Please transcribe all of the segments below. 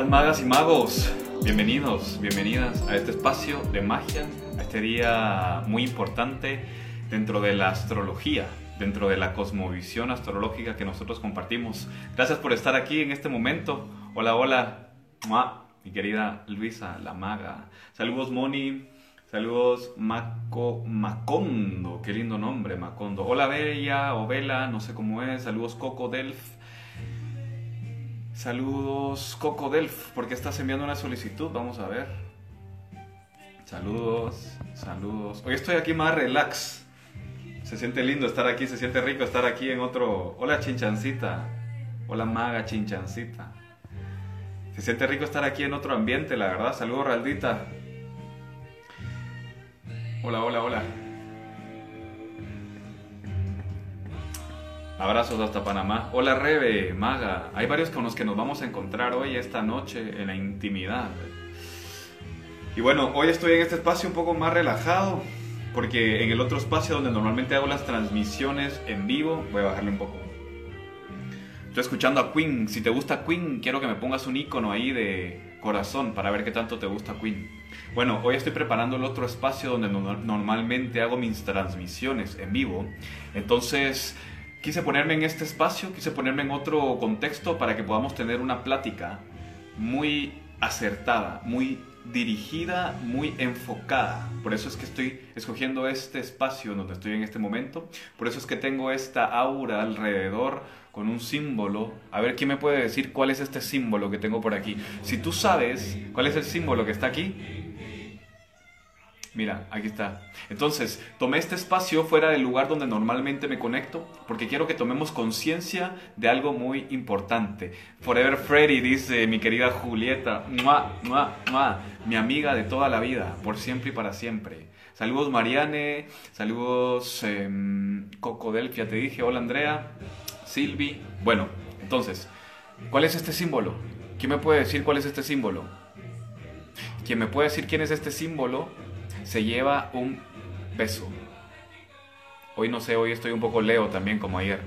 Queridas magas y magos, bienvenidos, bienvenidas a este espacio de magia, a este día muy importante dentro de la astrología, dentro de la cosmovisión astrológica que nosotros compartimos. Gracias por estar aquí en este momento. Hola, hola, ¡Mua! mi querida Luisa, la maga. Saludos, Moni. Saludos, Maco, Macondo, qué lindo nombre, Macondo. Hola, Bella o Vela, no sé cómo es. Saludos, Coco Delf. Saludos, Coco Delf, ¿por qué estás enviando una solicitud? Vamos a ver. Saludos, saludos. Hoy estoy aquí más relax. Se siente lindo estar aquí, se siente rico estar aquí en otro... Hola, Chinchancita. Hola, Maga Chinchancita. Se siente rico estar aquí en otro ambiente, la verdad. Saludos, Raldita. Hola, hola, hola. Abrazos hasta Panamá. Hola Rebe, Maga. Hay varios con los que nos vamos a encontrar hoy, esta noche, en la intimidad. Y bueno, hoy estoy en este espacio un poco más relajado, porque en el otro espacio donde normalmente hago las transmisiones en vivo, voy a bajarle un poco. Estoy escuchando a Queen. Si te gusta Queen, quiero que me pongas un icono ahí de corazón para ver qué tanto te gusta Queen. Bueno, hoy estoy preparando el otro espacio donde normalmente hago mis transmisiones en vivo. Entonces, quise ponerme en este espacio, quise ponerme en otro contexto para que podamos tener una plática muy acertada, muy dirigida, muy enfocada. Por eso es que estoy escogiendo este espacio donde estoy en este momento. Por eso es que tengo esta aura alrededor con un símbolo. A ver, ¿quién me puede decir cuál es este símbolo que tengo por aquí? Si tú sabes cuál es el símbolo que está aquí, Mira, aquí está. Entonces, tomé este espacio fuera del lugar donde normalmente me conecto porque quiero que tomemos conciencia de algo muy importante. Forever Freddy dice mi querida Julieta, ¡mua, mua, mua! mi amiga de toda la vida, por siempre y para siempre. Saludos Mariane, saludos eh, Coco Delfia, te dije, hola Andrea, Silvi. Bueno, entonces, ¿cuál es este símbolo? ¿Quién me puede decir cuál es este símbolo? ¿Quién me puede decir quién es este símbolo? Se lleva un beso. Hoy no sé, hoy estoy un poco leo también como ayer.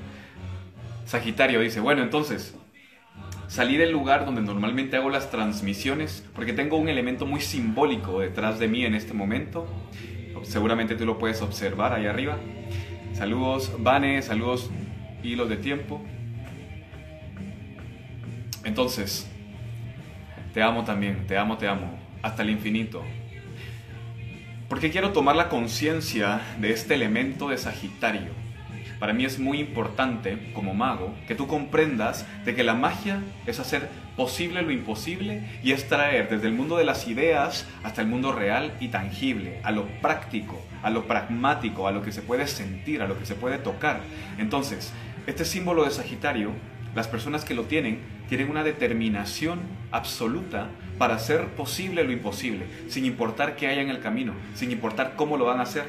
Sagitario dice, bueno, entonces, salí del lugar donde normalmente hago las transmisiones porque tengo un elemento muy simbólico detrás de mí en este momento. Seguramente tú lo puedes observar ahí arriba. Saludos, Vane, saludos, hilos de tiempo. Entonces, te amo también, te amo, te amo, hasta el infinito. Porque quiero tomar la conciencia de este elemento de Sagitario. Para mí es muy importante, como mago, que tú comprendas de que la magia es hacer posible lo imposible y es traer desde el mundo de las ideas hasta el mundo real y tangible, a lo práctico, a lo pragmático, a lo que se puede sentir, a lo que se puede tocar. Entonces, este símbolo de Sagitario, las personas que lo tienen, tienen una determinación absoluta para hacer posible lo imposible, sin importar qué haya en el camino, sin importar cómo lo van a hacer.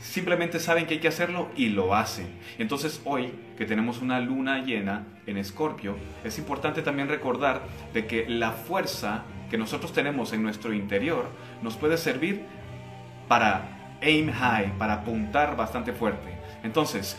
Simplemente saben que hay que hacerlo y lo hacen. Entonces hoy que tenemos una luna llena en Escorpio, es importante también recordar de que la fuerza que nosotros tenemos en nuestro interior nos puede servir para aim high, para apuntar bastante fuerte. Entonces,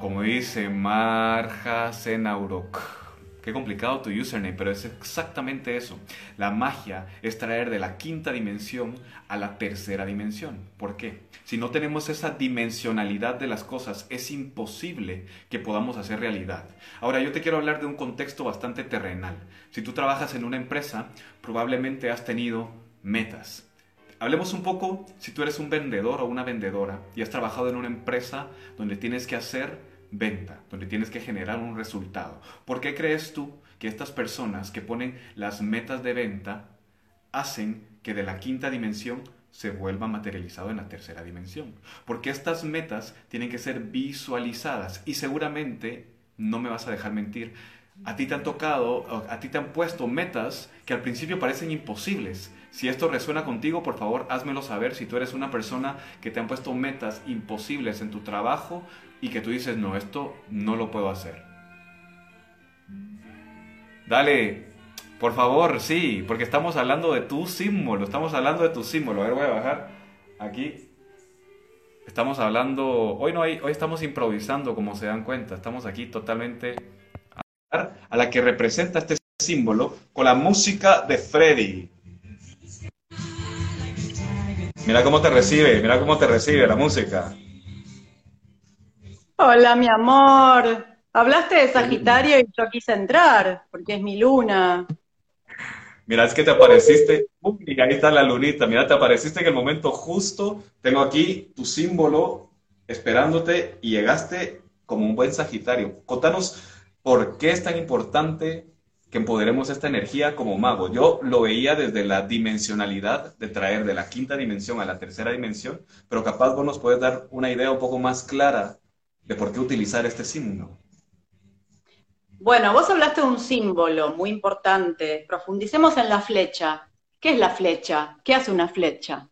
como dice Marja Senaurok, Qué complicado tu username, pero es exactamente eso. La magia es traer de la quinta dimensión a la tercera dimensión. ¿Por qué? Si no tenemos esa dimensionalidad de las cosas, es imposible que podamos hacer realidad. Ahora, yo te quiero hablar de un contexto bastante terrenal. Si tú trabajas en una empresa, probablemente has tenido metas. Hablemos un poco si tú eres un vendedor o una vendedora y has trabajado en una empresa donde tienes que hacer venta, donde tienes que generar un resultado. ¿Por qué crees tú que estas personas que ponen las metas de venta hacen que de la quinta dimensión se vuelva materializado en la tercera dimensión? Porque estas metas tienen que ser visualizadas y seguramente, no me vas a dejar mentir, a ti te han tocado, a ti te han puesto metas que al principio parecen imposibles. Si esto resuena contigo, por favor, házmelo saber. Si tú eres una persona que te han puesto metas imposibles en tu trabajo, y que tú dices, no, esto no lo puedo hacer. Dale, por favor, sí, porque estamos hablando de tu símbolo, estamos hablando de tu símbolo. A ver, voy a bajar aquí. Estamos hablando, hoy no hay, hoy estamos improvisando, como se dan cuenta, estamos aquí totalmente a la que representa este símbolo con la música de Freddy. Mira cómo te recibe, mira cómo te recibe la música. Hola, mi amor. Hablaste de Sagitario y yo quise entrar, porque es mi luna. Mira, es que te apareciste, y ahí está la lunita, mira, te apareciste en el momento justo, tengo aquí tu símbolo esperándote y llegaste como un buen Sagitario. Contanos por qué es tan importante que empoderemos esta energía como mago. Yo lo veía desde la dimensionalidad de traer de la quinta dimensión a la tercera dimensión, pero capaz vos nos puedes dar una idea un poco más clara de por qué utilizar este símbolo. Bueno, vos hablaste de un símbolo muy importante. Profundicemos en la flecha. ¿Qué es la flecha? ¿Qué hace una flecha?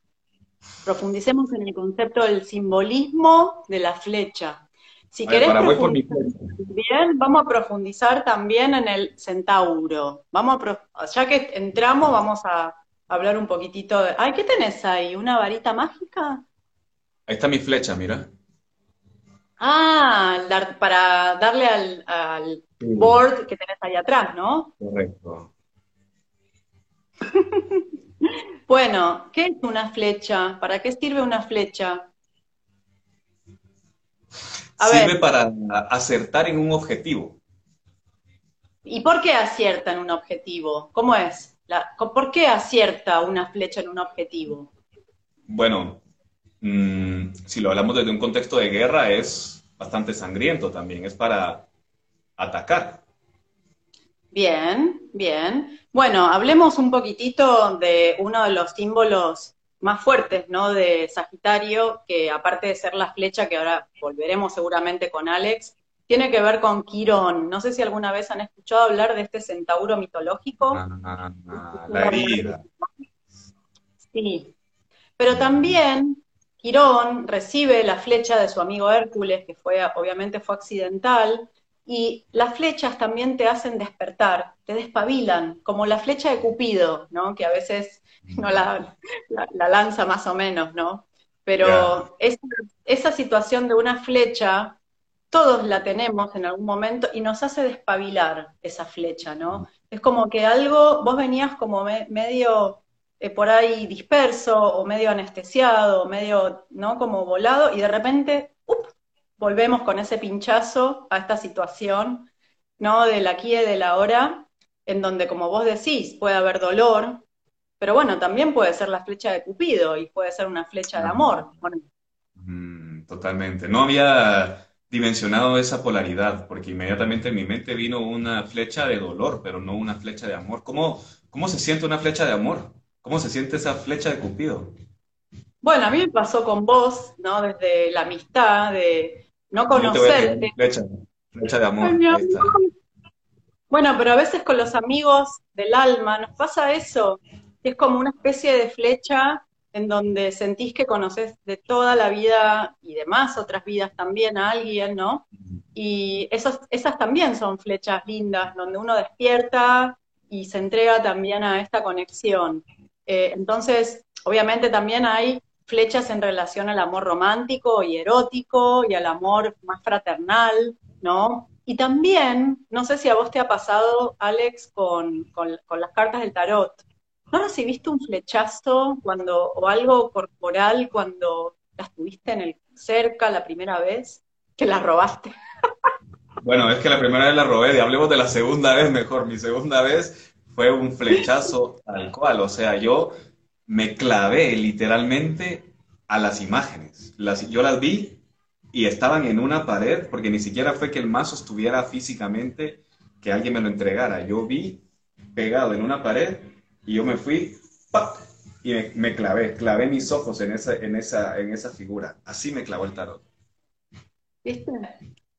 Profundicemos en el concepto del simbolismo de la flecha. Si querés bien, vamos a profundizar también en el centauro. Vamos a ya que entramos, vamos a hablar un poquitito de. Ay, ¿qué tenés ahí? ¿Una varita mágica? Ahí está mi flecha, mira. Ah, para darle al, board que tenés ahí atrás, ¿no? Correcto. bueno, ¿qué es una flecha? ¿Para qué sirve una flecha? sirve para acertar en un objetivo. ¿Y por qué acierta en un objetivo? ¿Cómo es? ¿Por qué acierta una flecha en un objetivo? Bueno, mm, si lo hablamos desde un contexto de guerra, es bastante sangriento también, es para atacar. Bien, bien. Bueno, hablemos un poquitito de uno de los símbolos más fuertes, ¿no? De Sagitario, que aparte de ser la flecha, que ahora volveremos seguramente con Alex, tiene que ver con Quirón. No sé si alguna vez han escuchado hablar de este centauro mitológico. Ah, la herida. Sí. Pero también Quirón recibe la flecha de su amigo Hércules, que fue, obviamente fue accidental, y las flechas también te hacen despertar, te despabilan, como la flecha de Cupido, ¿no? Que a veces no la, lanza más o menos, ¿no? Pero esa, situación de una flecha, todos la tenemos en algún momento y nos hace despabilar esa flecha, ¿no? Es como que algo, vos venías como medio eh, por ahí disperso o medio anestesiado, medio, ¿no? Como volado y de repente, volvemos con ese pinchazo a esta situación, ¿no? Del aquí y del ahora, en donde, como vos decís, puede haber dolor, pero bueno, también puede ser la flecha de Cupido y puede ser una flecha de amor. Mm, totalmente. No había dimensionado esa polaridad, porque inmediatamente en mi mente vino una flecha de dolor, pero no una flecha de amor. ¿Cómo, cómo se siente una flecha de amor? ¿Cómo se siente esa flecha de Cupido? Bueno, a mí me pasó con vos, ¿no? Desde la amistad, de no conocerte. Flecha, flecha de amor. Bueno, pero a veces con los amigos del alma nos pasa eso, es como una especie de flecha en donde sentís que conoces de toda la vida y demás otras vidas también a alguien, ¿no? Y esas, esas también son flechas lindas, donde uno despierta y se entrega también a esta conexión. Eh, entonces, obviamente también hay flechas en relación al amor romántico y erótico y al amor más fraternal, ¿no? Y también, no sé si a vos te ha pasado, Alex, con, con, con las cartas del tarot. ¿No recibiste un flechazo cuando, o algo corporal cuando las tuviste en el cerca la primera vez? Que las robaste. Bueno, es que la primera vez la robé, y hablemos de la segunda vez mejor. Mi segunda vez fue un flechazo tal cual, o sea, yo me clavé literalmente a las imágenes. Las, yo las vi y estaban en una pared, porque ni siquiera fue que el mazo estuviera físicamente, que alguien me lo entregara. Yo vi pegado en una pared y yo me fui y me, clavé, clavé mis ojos en esa, en, esa, en esa figura. Así me clavó el tarot.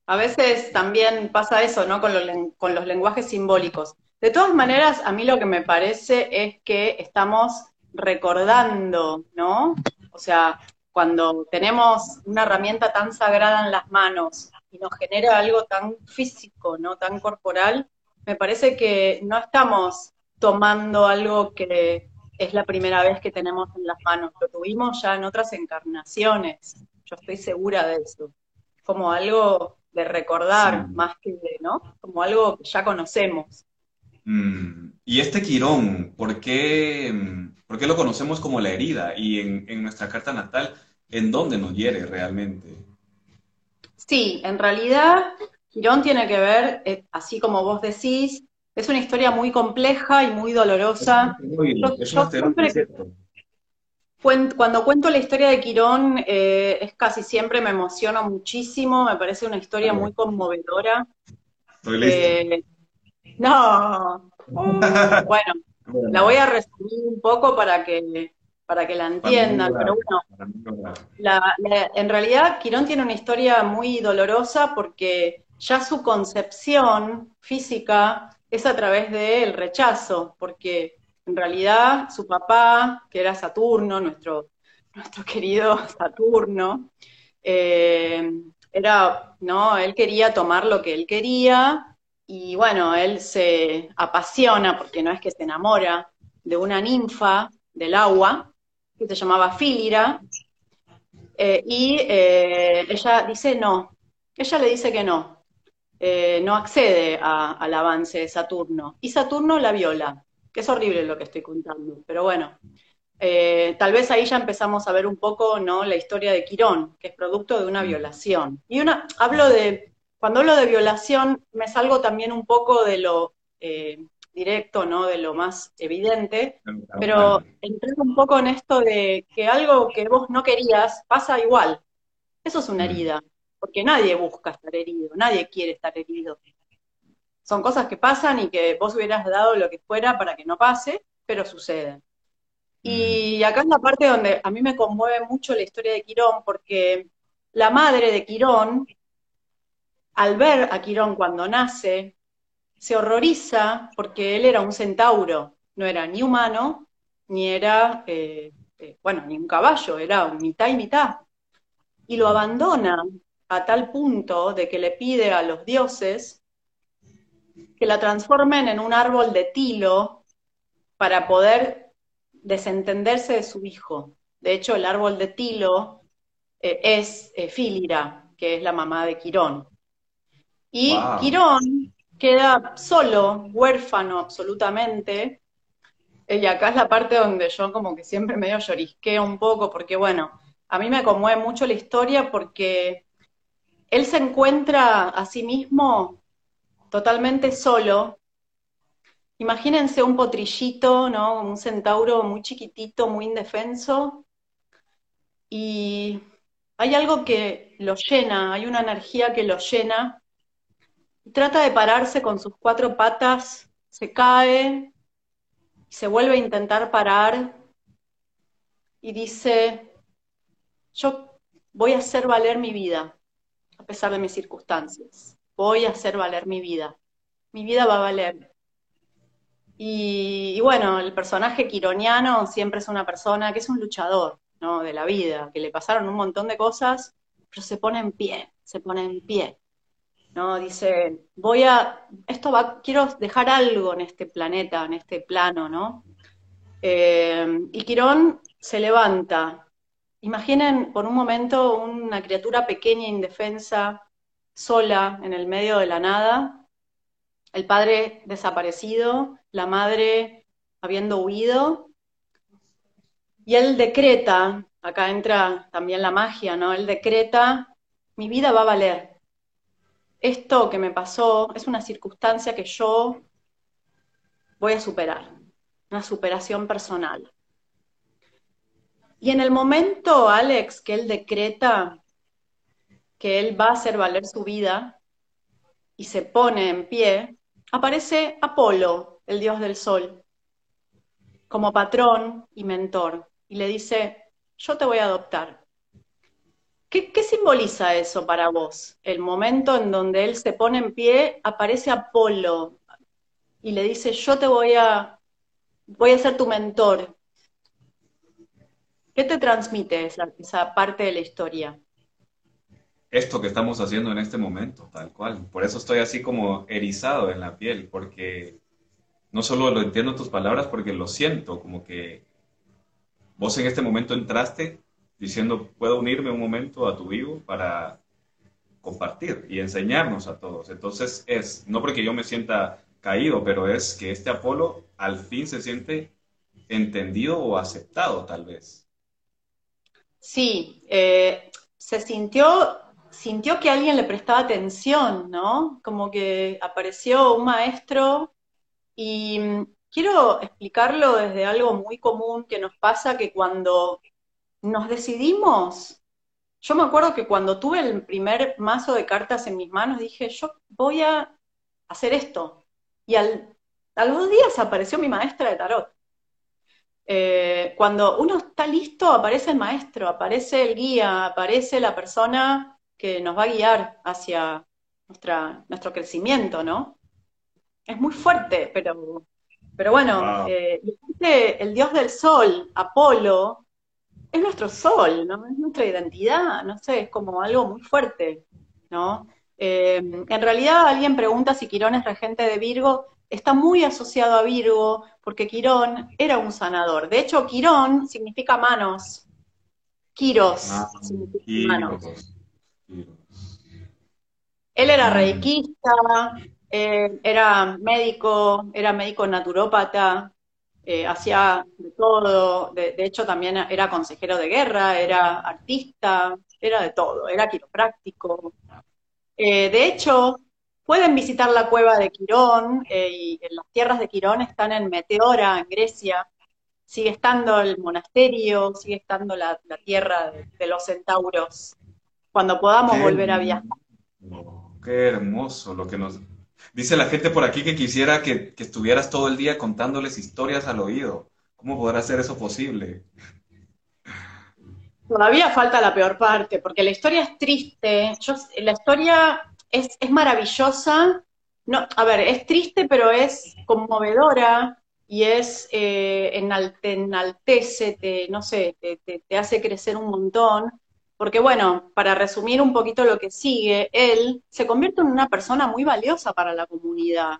A veces también pasa eso, ¿no? Con con los lenguajes simbólicos. De todas maneras, a mí lo que me parece es que estamos recordando, ¿no? O sea, cuando tenemos una herramienta tan sagrada en las manos y nos genera algo tan físico, ¿no? Tan corporal, me parece que no estamos tomando algo que es la primera vez que tenemos en las manos. Lo tuvimos ya en otras encarnaciones. Yo estoy segura de eso. Como algo de recordar más que de, ¿no? Como algo que ya conocemos. Mm, y este Quirón, ¿por qué, por qué lo conocemos como la herida? Y en, en nuestra carta natal, ¿en dónde nos hiere realmente? Sí, en realidad Quirón tiene que ver, eh, así como vos decís, es una historia muy compleja y muy dolorosa. cuando cuento la historia de Quirón, eh, es casi siempre me emociona muchísimo, me parece una historia muy conmovedora. Eh, no, bueno, la voy a resumir un poco para que para que la entiendan, pero bueno, en realidad Quirón tiene una historia muy dolorosa porque ya su concepción física es a través del rechazo, porque en realidad su papá, que era Saturno, nuestro, nuestro querido Saturno, eh, era, ¿no? Él quería tomar lo que él quería, y bueno, él se apasiona, porque no es que se enamora, de una ninfa del agua, que se llamaba Filira, eh, y eh, ella dice no, ella le dice que no, eh, no accede al avance de Saturno, y Saturno la viola, que es horrible lo que estoy contando, pero bueno, tal vez ahí ya empezamos a ver un poco ¿no? la historia de Quirón, que es producto de una mm. violación. Y una, hablo de, cuando hablo de violación, me salgo también un poco de lo directo, ¿no? De lo más evidente, pero entrar un poco en esto de que algo que vos no querías pasa igual. Eso es una mm. herida, porque nadie busca estar herido, nadie quiere estar herido. Son cosas que pasan y que vos hubieras dado lo que fuera para que no pase, pero suceden. Y mm. acá es la parte donde a mí me conmueve mucho la historia de Quirón, porque la madre de Quirón, al ver a Quirón cuando nace, se horroriza porque él era un centauro, no era ni humano, ni era, eh, eh, bueno, ni un caballo, era mitad y mitad. Y lo abandona a tal punto de que le pide a los dioses que la transformen en un árbol de tilo para poder desentenderse de su hijo. De hecho, el árbol de tilo eh, es Fílira, que es la mamá de Quirón. Y Quirón queda solo, huérfano absolutamente. Y acá es la parte donde yo como que siempre medio llorisqueo un poco, porque bueno, a mí me conmueve mucho la historia porque él se encuentra a sí mismo totalmente solo. Imagínense un potrillito, ¿no? Un centauro muy chiquitito, muy indefenso. Y hay algo que lo llena, hay una energía que lo llena trata de pararse con sus cuatro patas, se cae, se vuelve a intentar parar y dice, yo voy a hacer valer mi vida, a pesar de mis circunstancias, voy a hacer valer mi vida, mi vida va a valer. Y, bueno, el personaje quironiano siempre es una persona que es un luchador ¿no? de la vida, que le pasaron un montón de cosas, pero se pone en pie, se pone en pie. ¿No? Dice, voy a, esto va, quiero dejar algo en este planeta, en este plano, ¿no? Eh, y Quirón se levanta. Imaginen por un momento una criatura pequeña, indefensa, sola, en el medio de la nada, el padre desaparecido, la madre habiendo huido, y él decreta, acá entra también la magia, ¿no? Él decreta, mi vida va a valer, esto que me pasó es una circunstancia que yo voy a superar, una superación personal. Y en el momento, Alex, que él decreta que él va a hacer valer su vida y se pone en pie, aparece Apolo, el dios del sol, como patrón y mentor, y le dice, yo te voy a adoptar. ¿Qué, simboliza eso para vos? El momento en donde él se pone en pie, aparece Apolo y le dice, yo te voy a, voy a ser tu mentor. ¿Qué te transmite esa, esa parte de la historia? Esto que estamos haciendo en este momento, tal cual. Por eso estoy así como erizado en la piel, porque no solo lo entiendo tus palabras, porque lo siento, como que vos en este momento entraste diciendo, puedo unirme un momento a tu vivo para compartir y enseñarnos a todos. Entonces es, no porque yo me sienta caído, pero es que este Apolo al fin se siente entendido o aceptado, tal vez. Sí, eh, se sintió, sintió que alguien le prestaba atención, ¿no? Como que apareció un maestro y mm, quiero explicarlo desde algo muy común que nos pasa, que cuando nos decidimos, yo me acuerdo que cuando tuve el primer mazo de cartas en mis manos, dije, yo voy a hacer esto. Y al, a los días apareció mi maestra de tarot. Eh, cuando uno está listo, aparece el maestro, aparece el guía, aparece la persona que nos va a guiar hacia nuestra, nuestro crecimiento, ¿no? Es muy fuerte, pero, pero bueno, eh, el dios del sol, Apolo, es nuestro sol, ¿no? Es nuestra identidad, no sé, es como algo muy fuerte, ¿no? Eh, en realidad alguien pregunta si Quirón es regente de Virgo, está muy asociado a Virgo, porque Quirón era un sanador. De hecho, Quirón significa manos. Quiros ah, significa manos. Él era mm. reikista, eh, era médico, era médico naturópata, eh, hacía de todo, de, hecho también era consejero de guerra, era artista, era de todo, era quiropráctico. Eh, de hecho, Pueden visitar la cueva de Quirón, eh, y en las tierras de Quirón están en Meteora, en Grecia. Sigue estando el monasterio, sigue estando la, tierra de, los centauros. Cuando podamos volver a viajar. Qué hermoso lo que nos... Dice la gente por aquí que quisiera que, que estuvieras todo el día contándoles historias al oído. ¿Cómo podrá ser eso posible? Todavía falta la peor parte, porque la historia es triste. Yo, la historia es, maravillosa. No, a ver, es triste, pero es conmovedora y es eh, enaltece, te, no sé, te, hace crecer un montón. Porque bueno, para resumir un poquito lo que sigue, él se convierte en una persona muy valiosa para la comunidad.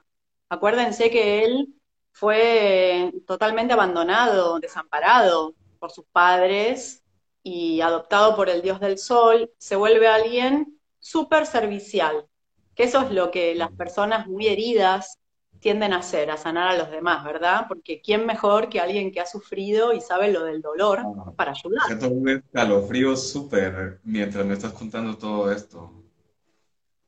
Acuérdense que él fue totalmente abandonado, desamparado por sus padres y adoptado por el dios del sol, se vuelve alguien súper servicial, que eso es lo que las personas muy heridas tienden a hacer, a sanar a los demás, ¿verdad? Porque ¿quién mejor que alguien que ha sufrido y sabe lo del dolor ah, para ayudar? Siento un escalofrío súper mientras me estás contando todo esto.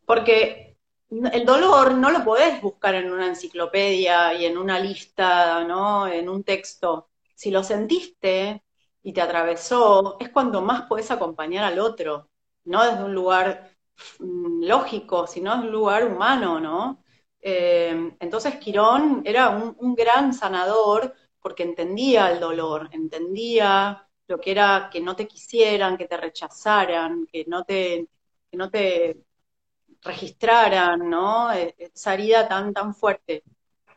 Porque el dolor no lo podés buscar en una enciclopedia y en una lista, ¿no? En un texto. Si lo sentiste y te atravesó, es cuando más podés acompañar al otro, no desde un lugar Mm, lógico, sino es un lugar humano, ¿no? Eh, entonces Quirón era un, gran sanador porque entendía el dolor, entendía lo que era que no te quisieran, que te rechazaran, que no te, que no te registraran, ¿no? E, esa herida tan, tan fuerte.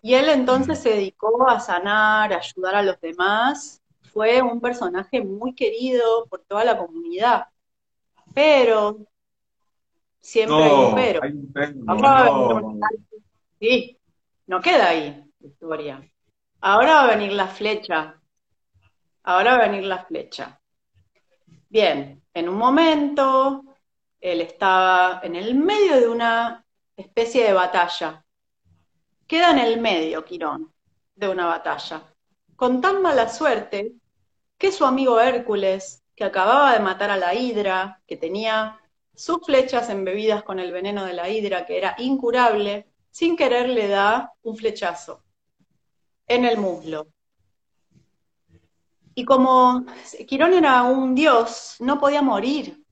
Y él entonces se dedicó a sanar, a ayudar a los demás. Fue un personaje muy querido por toda la comunidad. Pero Siempre hay un pero. no. Sí, no queda ahí la historia. Ahora va a venir la flecha. Ahora va a venir la flecha. Bien, en un momento él estaba en el medio de una especie de batalla. Queda en el medio, Quirón, de una batalla. Con tan mala suerte que su amigo Hércules, que acababa de matar a la Hidra, que tenía sus flechas embebidas con el veneno de la hidra, que era incurable, sin querer le da un flechazo en el muslo. Y como Quirón era un dios, no podía morir.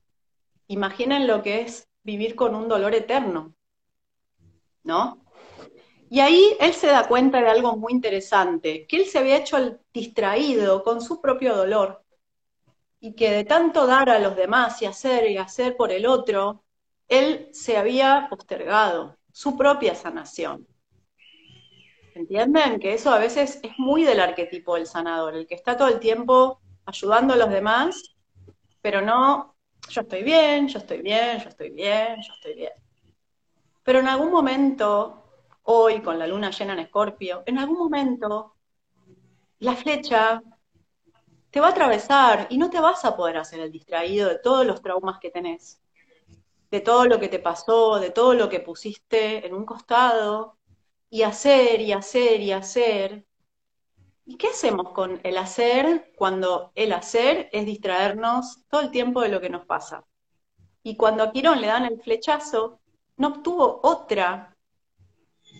Imaginen lo que es vivir con un dolor eterno, ¿no? Y ahí él se da cuenta de algo muy interesante, que él se había hecho distraído con su propio dolor y que de tanto dar a los demás y hacer y hacer por el otro, él se había postergado su propia sanación. ¿Entienden? Que eso a veces es muy del arquetipo del sanador, el que está todo el tiempo ayudando a los demás, pero no, yo estoy bien, yo estoy bien, yo estoy bien, yo estoy bien. Pero en algún momento, hoy con la luna llena en Escorpio, en algún momento la flecha te va a atravesar y no te vas a poder hacer el distraído de todos los traumas que tenés, de todo lo que te pasó, de todo lo que pusiste en un costado, y hacer y hacer y hacer. ¿Y qué hacemos con el hacer cuando el hacer es distraernos todo el tiempo de lo que nos pasa? Y cuando a Quirón le dan el flechazo, no obtuvo otra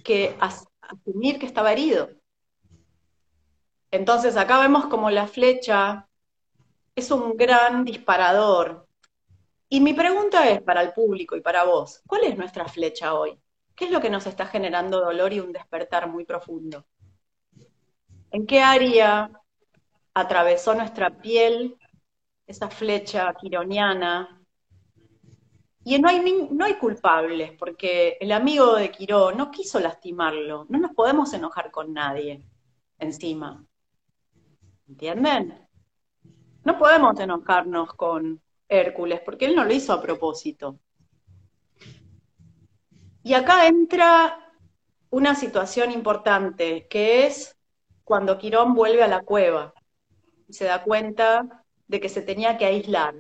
que asumir que estaba herido. Entonces acá vemos como la flecha es un gran disparador. Y mi pregunta es para el público y para vos, ¿cuál es nuestra flecha hoy? ¿Qué es lo que nos está generando dolor y un despertar muy profundo? ¿En qué área atravesó nuestra piel esa flecha quironiana? Y no hay, no hay culpables, porque el amigo de Quirón no quiso lastimarlo. No nos podemos enojar con nadie encima. ¿Entienden? No podemos enojarnos con Hércules, porque él no lo hizo a propósito. Y acá entra una situación importante, que es cuando Quirón vuelve a la cueva y se da cuenta de que se tenía que aislar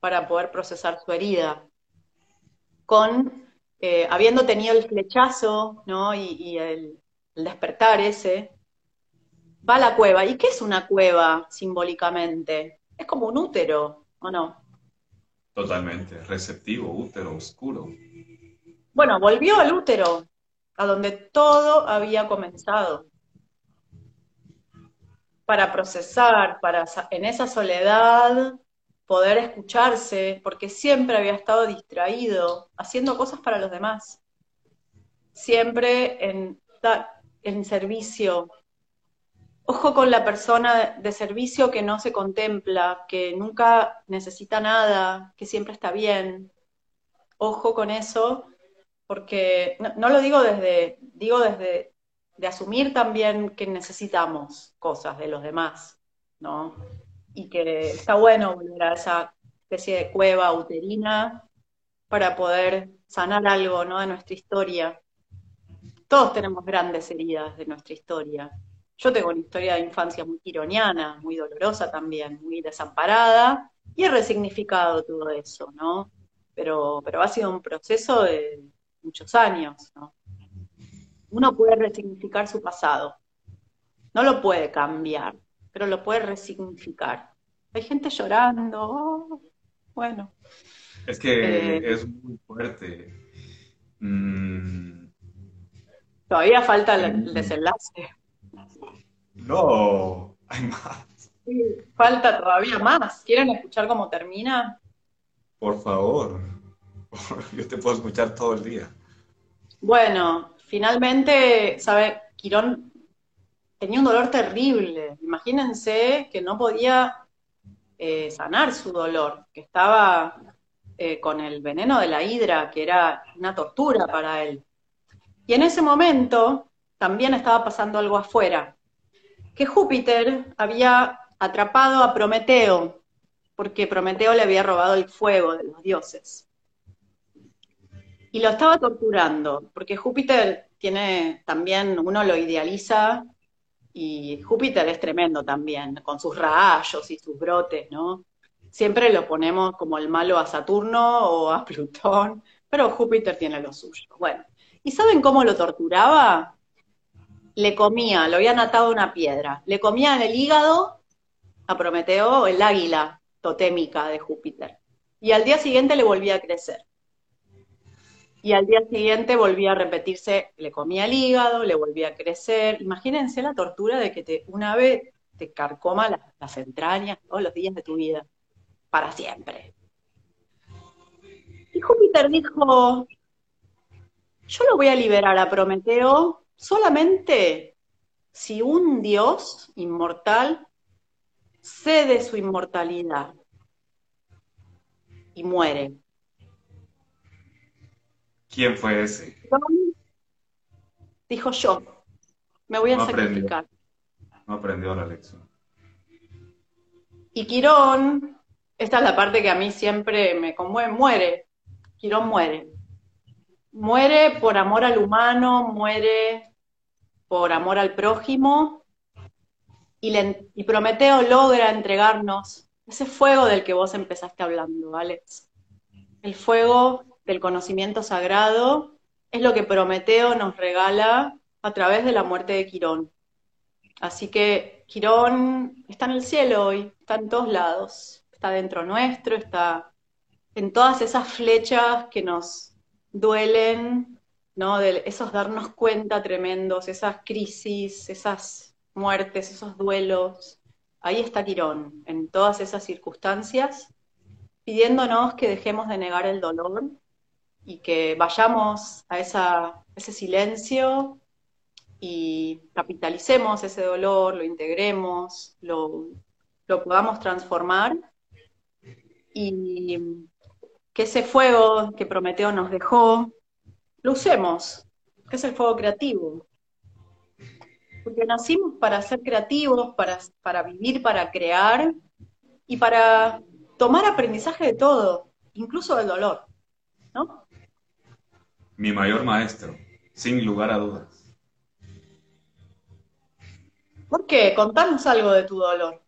para poder procesar su herida, con eh, habiendo tenido el flechazo ¿no? y, el, despertar ese, va a la cueva. ¿Y qué es una cueva simbólicamente? Es como un útero, ¿o no? Totalmente, receptivo, útero, oscuro. Bueno, volvió al útero, a donde todo había comenzado. Para procesar, para en esa soledad poder escucharse, porque siempre había estado distraído, haciendo cosas para los demás. Siempre en, en servicio, Ojo con la persona de servicio que no se contempla, que nunca necesita nada, que siempre está bien. Ojo con eso, porque no, lo digo desde, digo desde de asumir también que necesitamos cosas de los demás, ¿no? Y que está bueno volver a esa especie de cueva uterina para poder sanar algo, ¿no? De nuestra historia. Todos tenemos grandes heridas de nuestra historia yo tengo una historia de infancia muy tironiana, muy dolorosa también, muy desamparada, y he resignificado todo eso, ¿no? Pero, pero ha sido un proceso de muchos años, ¿no? Uno puede resignificar su pasado, no lo puede cambiar, pero lo puede resignificar. Hay gente llorando, oh, bueno. Es que eh, es muy fuerte. Mm. Todavía falta el desenlace. No, hay más. falta todavía más. ¿Quieren escuchar cómo termina? Por favor. Yo te puedo escuchar todo el día. Bueno, finalmente, ¿sabe? Quirón tenía un dolor terrible. Imagínense que no podía eh, sanar su dolor, que estaba eh, con el veneno de la hidra, que era una tortura para él. Y en ese momento también estaba pasando algo afuera que Júpiter había atrapado a Prometeo, porque Prometeo le había robado el fuego de los dioses. Y lo estaba torturando, porque Júpiter tiene también, uno lo idealiza, y Júpiter es tremendo también, con sus rayos y sus brotes, ¿no? Siempre lo ponemos como el malo a Saturno o a Plutón, pero Júpiter tiene lo suyo. Bueno, ¿y saben cómo lo torturaba? Le comía, lo habían atado a una piedra, le comía en el hígado a Prometeo el águila totémica de Júpiter. Y al día siguiente le volvía a crecer. Y al día siguiente volvía a repetirse, le comía el hígado, le volvía a crecer. Imagínense la tortura de que te, una vez te carcoma las, las entrañas todos los días de tu vida, para siempre. Y Júpiter dijo, yo lo voy a liberar a Prometeo solamente si un Dios inmortal cede su inmortalidad y muere. ¿Quién fue ese? Dijo yo, me voy a sacrificar. No aprendió la lección. Y Quirón, esta es la parte que a mí siempre me conmueve, muere. Quirón muere. Muere por amor al humano, muere por amor al prójimo, y, Prometeo logra entregarnos ese fuego del que vos empezaste hablando, Alex. El fuego del conocimiento sagrado es lo que Prometeo nos regala a través de la muerte de Quirón. Así que Quirón está en el cielo hoy, está en todos lados, está dentro nuestro, está en todas esas flechas que nos duelen, ¿no? De esos darnos cuenta tremendos, esas crisis, esas muertes, esos duelos. Ahí está Quirón, en todas esas circunstancias, pidiéndonos que dejemos de negar el dolor y que vayamos a ese silencio y capitalicemos ese dolor, lo integremos, lo, lo podamos transformar y que ese fuego que Prometeo nos dejó, lo usemos, que es el fuego creativo. Porque nacimos para ser creativos, para, para vivir, para crear y para tomar aprendizaje de todo, incluso del dolor, ¿no? Mi mayor maestro, sin lugar a dudas. ¿Por qué? Contanos algo de tu dolor.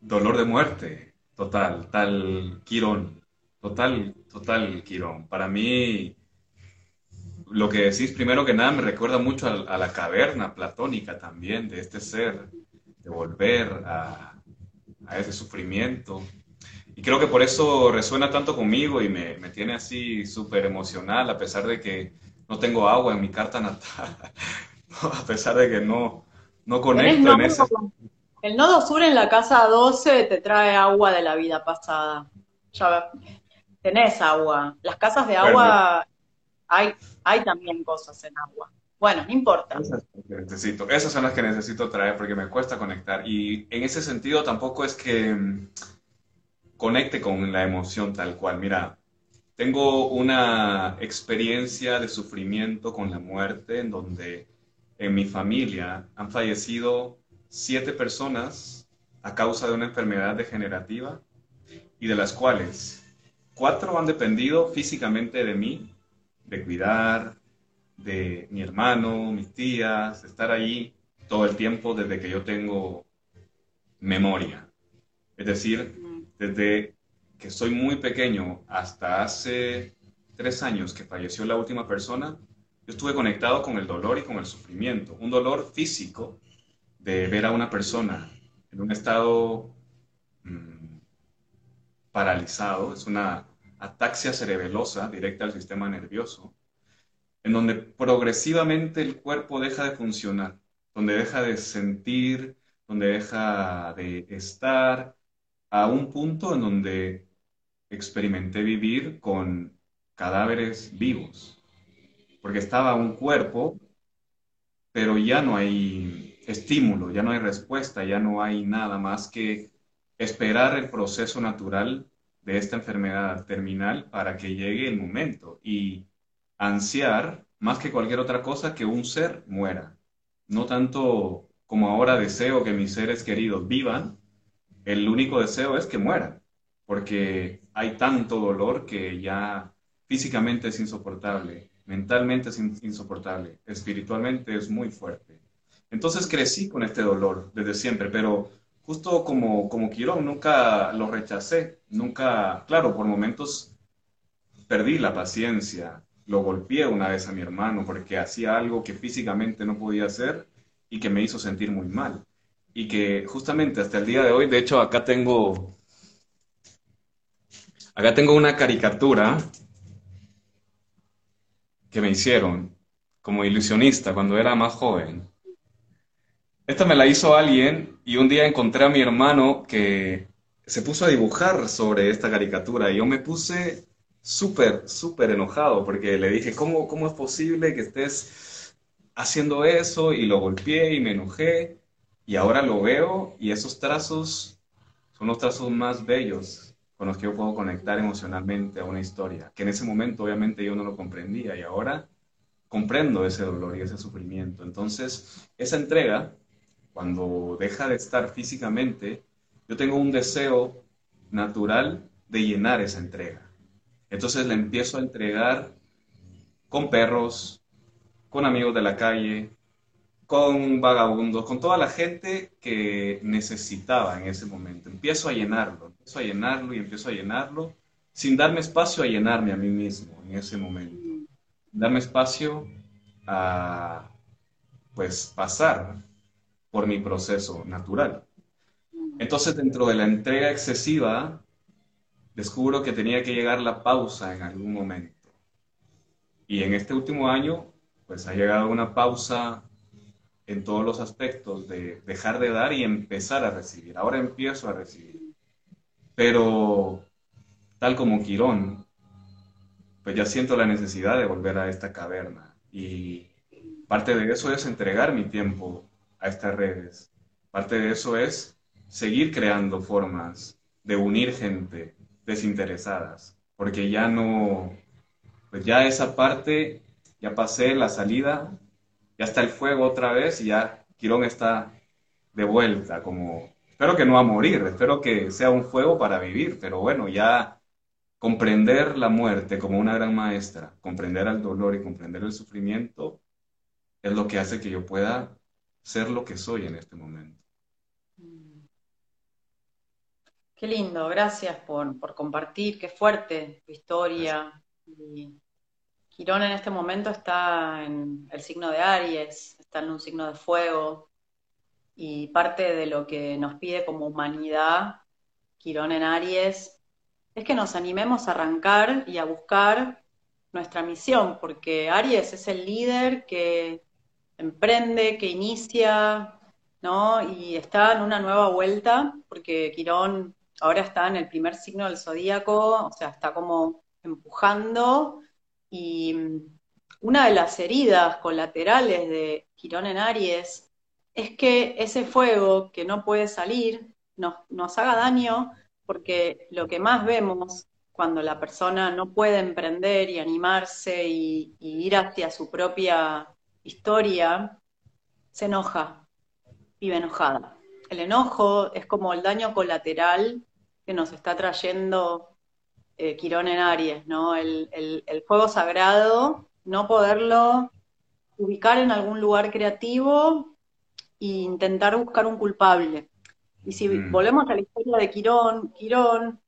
Dolor de muerte, total, tal Quirón, total, total Quirón. Para mí, lo que decís primero que nada me recuerda mucho a, la caverna platónica también, de este ser, de volver a, ese sufrimiento. Y creo que por eso resuena tanto conmigo y me, me tiene así súper emocional, a pesar de que no tengo agua en mi carta natal, a pesar de que no, no conecto en ese. El nodo sur en la casa 12 te trae agua de la vida pasada. Ya tenés agua. Las casas de agua hay, hay también cosas en agua. Bueno, no importa. Esas, necesito. Esas son las que necesito traer porque me cuesta conectar. Y en ese sentido tampoco es que mm, conecte con la emoción tal cual. Mira, tengo una experiencia de sufrimiento con la muerte en donde en mi familia han fallecido siete personas a causa de una enfermedad degenerativa y de las cuales cuatro han dependido físicamente de mí, de cuidar, de mi hermano, mis tías, estar allí todo el tiempo desde que yo tengo memoria. Es decir, desde que soy muy pequeño hasta hace tres años que falleció la última persona, yo estuve conectado con el dolor y con el sufrimiento. Un dolor físico de ver a una persona en un estado mm, paralizado, es una ataxia cerebelosa directa al sistema nervioso, en donde progresivamente el cuerpo deja de funcionar, donde deja de sentir, donde deja de estar, a un punto en donde experimenté vivir con cadáveres vivos porque estaba un cuerpo, pero ya no hay estímulo, ya no hay respuesta, ya no hay nada más que esperar el proceso natural de esta enfermedad terminal para que llegue el momento y ansiar más que cualquier otra cosa que un ser muera. No tanto como ahora deseo que mis seres queridos vivan, el único deseo es que mueran, porque hay tanto dolor que ya físicamente es insoportable mentalmente es insoportable, espiritualmente es muy fuerte. Entonces crecí con este dolor desde siempre, pero justo como, como Quirón, nunca lo rechacé, nunca, claro, por momentos perdí la paciencia, lo golpeé una vez a mi hermano porque hacía algo que físicamente no podía hacer y que me hizo sentir muy mal. Y que justamente hasta el día de hoy, de hecho, acá tengo, acá tengo una caricatura que me hicieron como ilusionista cuando era más joven. Esta me la hizo alguien y un día encontré a mi hermano que se puso a dibujar sobre esta caricatura y yo me puse súper, súper enojado porque le dije, ¿cómo, ¿cómo es posible que estés haciendo eso? Y lo golpeé y me enojé y ahora lo veo y esos trazos son los trazos más bellos con los que yo puedo conectar emocionalmente a una historia, que en ese momento obviamente yo no lo comprendía y ahora comprendo ese dolor y ese sufrimiento. Entonces, esa entrega, cuando deja de estar físicamente, yo tengo un deseo natural de llenar esa entrega. Entonces le empiezo a entregar con perros, con amigos de la calle, con vagabundos, con toda la gente que necesitaba en ese momento. Empiezo a llenarlo, empiezo a llenarlo y empiezo a llenarlo sin darme espacio a llenarme a mí mismo en ese momento. Darme espacio a pues pasar por mi proceso natural. Entonces, dentro de la entrega excesiva, descubro que tenía que llegar la pausa en algún momento. Y en este último año, pues ha llegado una pausa en todos los aspectos de dejar de dar y empezar a recibir. Ahora empiezo a recibir. Pero, tal como Quirón, pues ya siento la necesidad de volver a esta caverna. Y parte de eso es entregar mi tiempo a estas redes. Parte de eso es seguir creando formas de unir gente desinteresadas, porque ya no, pues ya esa parte, ya pasé la salida, ya está el fuego otra vez y ya Quirón está de vuelta, como, espero que no a morir, espero que sea un fuego para vivir, pero bueno, ya comprender la muerte como una gran maestra, comprender el dolor y comprender el sufrimiento, es lo que hace que yo pueda ser lo que soy en este momento. Qué lindo, gracias por, compartir, qué fuerte tu historia. Quirón en este momento está en el signo de Aries, está en un signo de fuego, y parte de lo que nos pide como humanidad, Quirón en Aries, es que nos animemos a arrancar y a buscar nuestra misión, porque Aries es el líder que emprende, que inicia, ¿no? Y está en una nueva vuelta, porque Quirón ahora está en el primer signo del zodíaco, o sea, está como empujando y mm, una de las heridas colaterales de Quirón en Aries es que ese fuego que no puede salir nos, haga daño porque lo que más vemos cuando la persona no puede emprender y animarse y ir hacia su propia historia, se enoja, vive enojada. El enojo es como el daño colateral que nos está trayendo eh, Quirón en Aries, ¿no? El, fuego sagrado, no poderlo ubicar en algún lugar creativo e intentar buscar un culpable. Y si mm. volvemos a la historia de Quirón, Quirón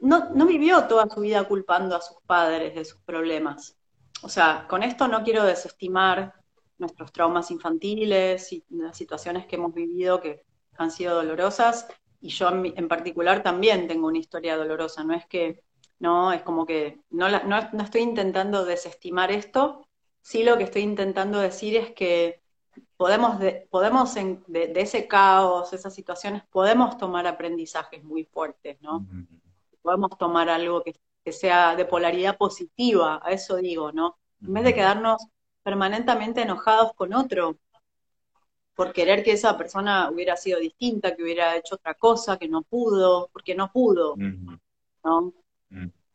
no, no, vivió toda su vida culpando a sus padres de sus problemas. O sea, con esto no quiero desestimar nuestros traumas infantiles y las situaciones que hemos vivido que han sido dolorosas, y yo en, particular también tengo una historia dolorosa, no es que, no, es como que no, no, estoy intentando desestimar esto, sí lo que estoy intentando decir es que podemos, de, podemos de, ese caos, esas situaciones, podemos tomar aprendizajes muy fuertes, ¿no? Podemos tomar algo que, que sea de polaridad positiva, a eso digo, ¿no? En vez de quedarnos permanentemente enojados con otro, por querer que esa persona hubiera sido distinta, que hubiera hecho otra cosa, que no pudo, porque no pudo. ¿no?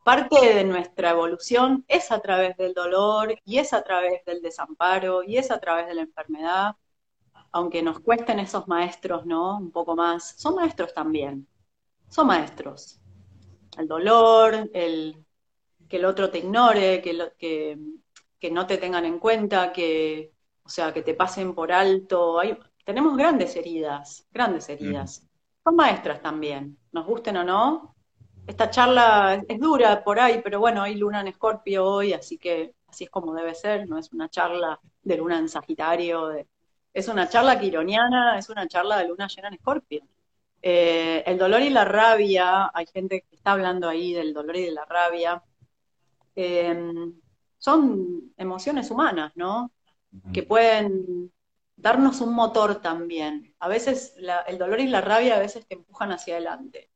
Parte de nuestra evolución es a través del dolor y es a través del desamparo y es a través de la enfermedad, aunque nos cuesten esos maestros, ¿no? Un poco más. Son maestros también. Son maestros. El dolor, el que el otro te ignore, que, que, que no te tengan en cuenta, que o sea, que te pasen por alto. Hay, tenemos grandes heridas, grandes heridas. Son maestras también, nos gusten o no. Esta charla es dura por ahí, pero bueno, hay luna en escorpio hoy, así que así es como debe ser, no es una charla de luna en Sagitario, es una charla quironiana, es una charla de luna llena en escorpio. Eh, el dolor y la rabia, hay gente que está hablando ahí del dolor y de la rabia, eh, son emociones humanas, ¿no? que pueden darnos un motor también. A veces el dolor y la rabia a veces te empujan hacia adelante.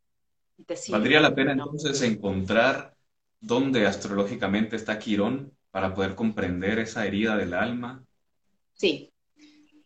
¿Valdría la pena entonces encontrar dónde astrológicamente está Quirón para poder comprender esa herida del alma? Sí.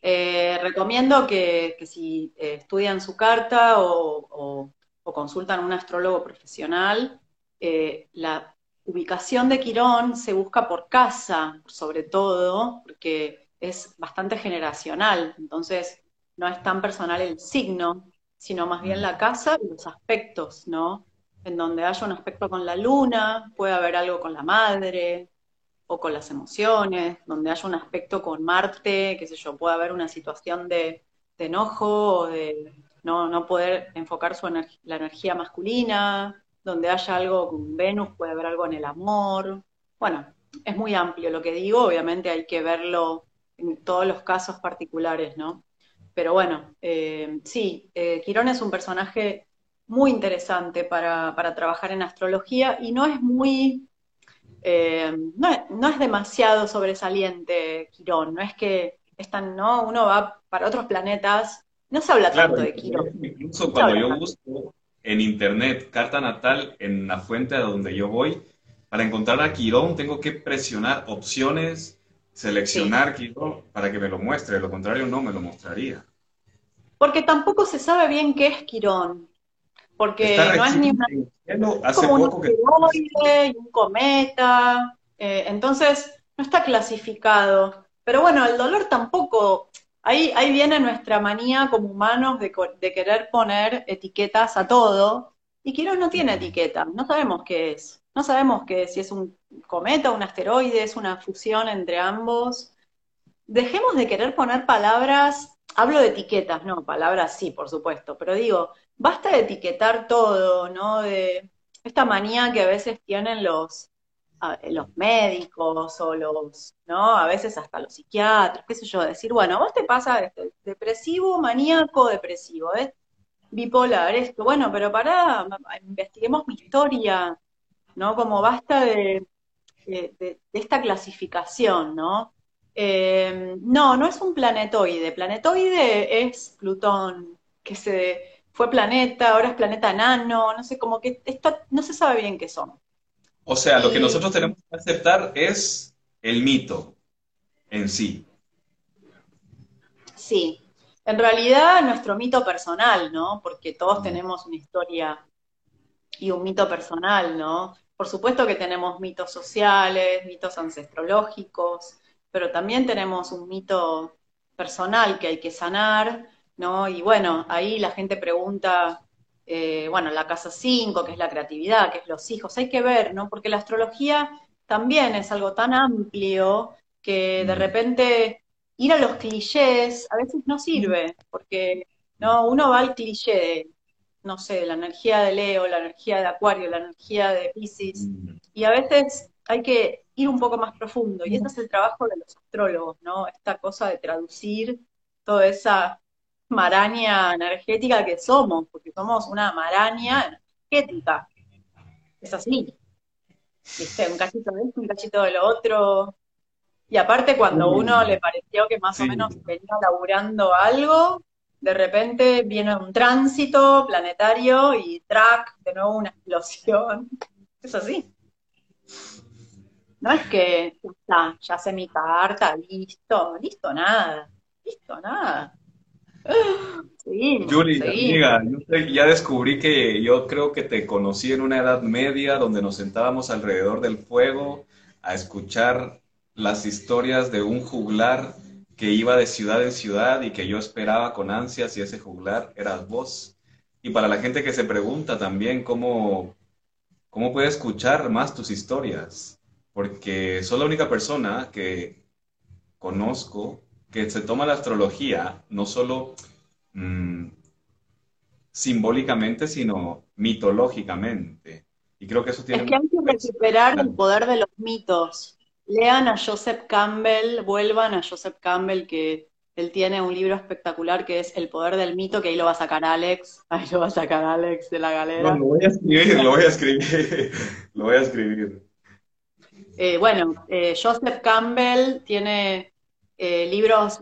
Eh, recomiendo que, si eh, estudian su carta o, consultan a un astrólogo profesional, eh, la ubicación de Quirón se busca por casa, sobre todo, porque es bastante generacional, entonces no es tan personal el signo, sino más bien la casa y los aspectos, ¿no? En donde haya un aspecto con la luna, puede haber algo con la madre o con las emociones, donde haya un aspecto con Marte, qué sé yo, puede haber una situación de, enojo o de no, poder enfocar su la energía masculina, donde haya algo con Venus, puede haber algo en el amor. Bueno, es muy amplio lo que digo, obviamente hay que verlo en todos los casos particulares, ¿no? Pero bueno, eh, sí, eh, Quirón es un personaje muy interesante para, trabajar en astrología y no es muy, eh, no, es, demasiado sobresaliente Quirón, no es que están, ¿no? Uno va para otros planetas, no se habla tanto de Quirón. Incluso cuando yo busco en internet carta natal en la fuente a donde yo voy, para encontrar a Quirón tengo que presionar opciones, seleccionar Quirón para que me lo muestre, de lo contrario no me lo mostraría. Porque tampoco se sabe bien qué es Quirón. Porque no es ni una, como un asteroide y un cometa. Eh, entonces, no está clasificado. Pero bueno, el dolor tampoco. Ahí, ahí viene nuestra manía como humanos de, de querer poner etiquetas a todo. Y Quirón no tiene etiqueta, no sabemos qué es. No sabemos que si es un cometa, un asteroide, es una fusión entre ambos. Dejemos de querer poner palabras, hablo de etiquetas, no, palabras sí, por supuesto, pero digo, basta de etiquetar todo, ¿no? De esta manía que a veces tienen los, los médicos o los, ¿no? A veces hasta los psiquiatras, qué sé yo, decir, bueno, vos te pasa depresivo, maníaco, depresivo, ¿eh? bipolar, esto, bueno, pero para, investiguemos mi historia, ¿no? Como basta de, esta clasificación, ¿no? Eh, no, no es un planetoide. Planetoide es Plutón, que se fue planeta, ahora es planeta nano, no sé, como que esto no se sabe bien qué son. O sea, lo que nosotros tenemos que aceptar es el mito en sí. Sí, en realidad nuestro mito personal, ¿no? Porque todos tenemos una historia y un mito personal, ¿no? Por supuesto que tenemos mitos sociales, mitos ancestrológicos, pero también tenemos un mito personal que hay que sanar, ¿no? Y bueno, ahí la gente pregunta, eh, bueno, la casa 5, que es la creatividad, que es los hijos, hay que ver, ¿no? Porque la astrología también es algo tan amplio que de mm. repente ir a los clichés a veces no sirve, porque no, uno va al cliché no sé, la energía de Leo, la energía de Acuario, la energía de Pisces, mm. y a veces hay que ir un poco más profundo, y ese es el trabajo de los astrólogos, ¿no? Esta cosa de traducir toda esa maraña energética que somos, porque somos una maraña energética. Es así. ¿Viste? Un cachito de esto, un cachito de lo otro. Y aparte, cuando uno le pareció que más o menos venía laburando algo, de repente viene un tránsito planetario y track, de nuevo una explosión. Es así. No es que ya está, ya sé mi carta, listo, listo, nada, listo, nada. Sí, Julie, amiga, yo ya descubrí que yo creo que te conocí en una edad media donde nos sentábamos alrededor del fuego a escuchar las historias de un juglar que iba de ciudad en ciudad y que yo esperaba con ansias y ese juglar eras vos. Y para la gente que se pregunta también cómo, cómo puede escuchar más tus historias, porque soy la única persona que conozco que se toma la astrología no solo mm, simbólicamente, sino mitológicamente. Y creo que eso tiene... Es que hay que recuperar el poder de los mitos. Lean a Joseph Campbell, vuelvan a Joseph Campbell, que él tiene un libro espectacular que es El poder del mito, que ahí lo va a sacar Alex. Ahí lo va a sacar Alex de la galera. No, lo voy a escribir, lo voy a escribir. lo voy a escribir. Eh, bueno, eh, Joseph Campbell tiene eh, libros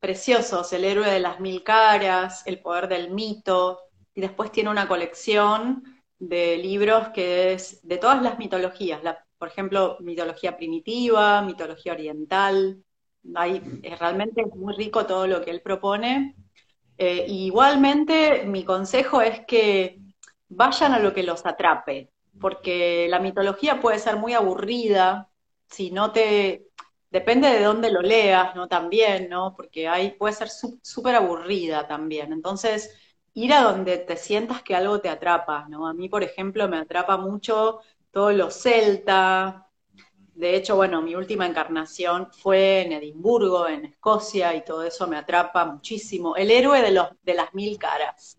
preciosos, El héroe de las mil caras, El poder del mito, y después tiene una colección de libros que es de todas las mitologías, por ejemplo, mitología primitiva, mitología oriental. Realmente es muy rico todo lo que él propone. Eh, igualmente, mi consejo es que vayan a lo que los atrape, porque la mitología puede ser muy aburrida si no te... Depende de dónde lo leas, ¿no? También, ¿no? Porque hay, puede ser súper aburrida también. Entonces, ir a donde te sientas que algo te atrapa, ¿no? A mí, por ejemplo, me atrapa mucho todo lo celta. De hecho, bueno, mi última encarnación fue en Edimburgo, en Escocia, y todo eso me atrapa muchísimo. El héroe de, los, de las mil caras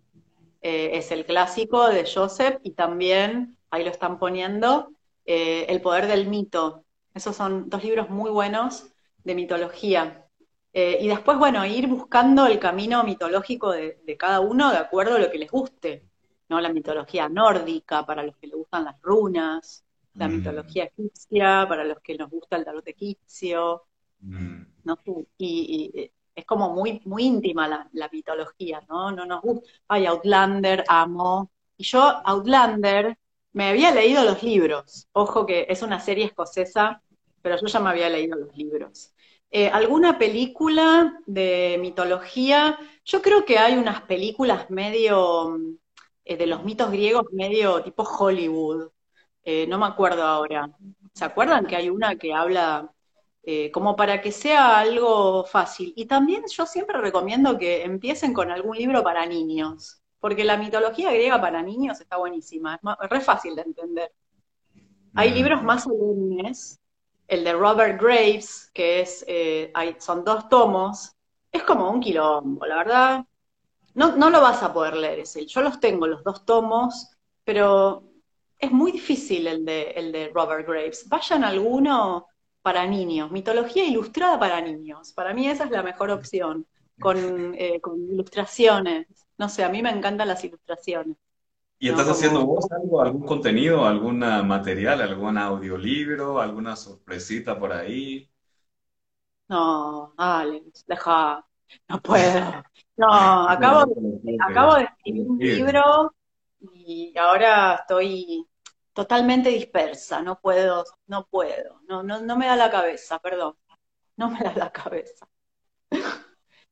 eh, es el clásico de Joseph y también, ahí lo están poniendo, eh, El poder del mito. Esos son dos libros muy buenos de mitología. Eh, y después, bueno, ir buscando el camino mitológico de, cada uno de acuerdo a lo que les guste. ¿no? La mitología nórdica, para los que les gustan las runas, la mm. mitología egipcia, para los que nos gusta el tarot egipcio. Mm. ¿no? Y, es como muy, muy íntima la, la mitología, ¿no? No nos gusta. Ay, Outlander, amo. Y yo, Outlander, me había leído los libros. Ojo que es una serie escocesa, pero yo ya me había leído los libros. Eh, ¿Alguna película de mitología? Yo creo que hay unas películas medio eh, de los mitos griegos, medio tipo Hollywood. Eh, no me acuerdo ahora. ¿Se acuerdan que hay una que habla como para que sea algo fácil? Y también yo siempre recomiendo que empiecen con algún libro para niños porque la mitología griega para niños está buenísima, es, re fácil de entender. Hay mm. libros más solemnes, el de Robert Graves, que es, eh, son dos tomos, es como un quilombo, la verdad. No, no lo vas a poder leer ese. Yo los tengo, los dos tomos, pero es muy difícil el de, el de Robert Graves. Vayan alguno para niños, mitología ilustrada para niños. Para mí esa es la mejor opción, con, eh, con ilustraciones. No sé, a mí me encantan las ilustraciones. ¿Y estás haciendo vos algo, algún contenido, algún material, algún audiolibro, alguna sorpresita por ahí? No, Alex, deja, no puedo. No, acabo de, acabo de escribir un libro y ahora estoy totalmente dispersa, no puedo, no puedo, no, no, no me da la cabeza, perdón, no me da la cabeza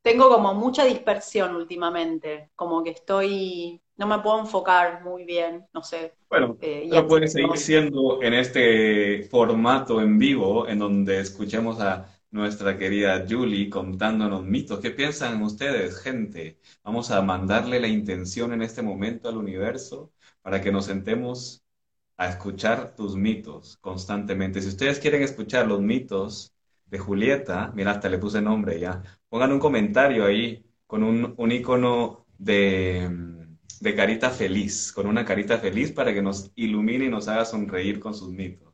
tengo como mucha dispersión últimamente, como que estoy, no me puedo enfocar muy bien, no sé. Bueno, eh, pero puede seguir siendo en este formato en vivo, en donde escuchemos a nuestra querida Julie contándonos mitos. ¿Qué piensan ustedes, gente? Vamos a mandarle la intención en este momento al universo para que nos sentemos a escuchar tus mitos constantemente. Si ustedes quieren escuchar los mitos de Julieta, mira, hasta le puse nombre ya, pongan un comentario ahí con un, un icono de, de, carita feliz, con una carita feliz para que nos ilumine y nos haga sonreír con sus mitos.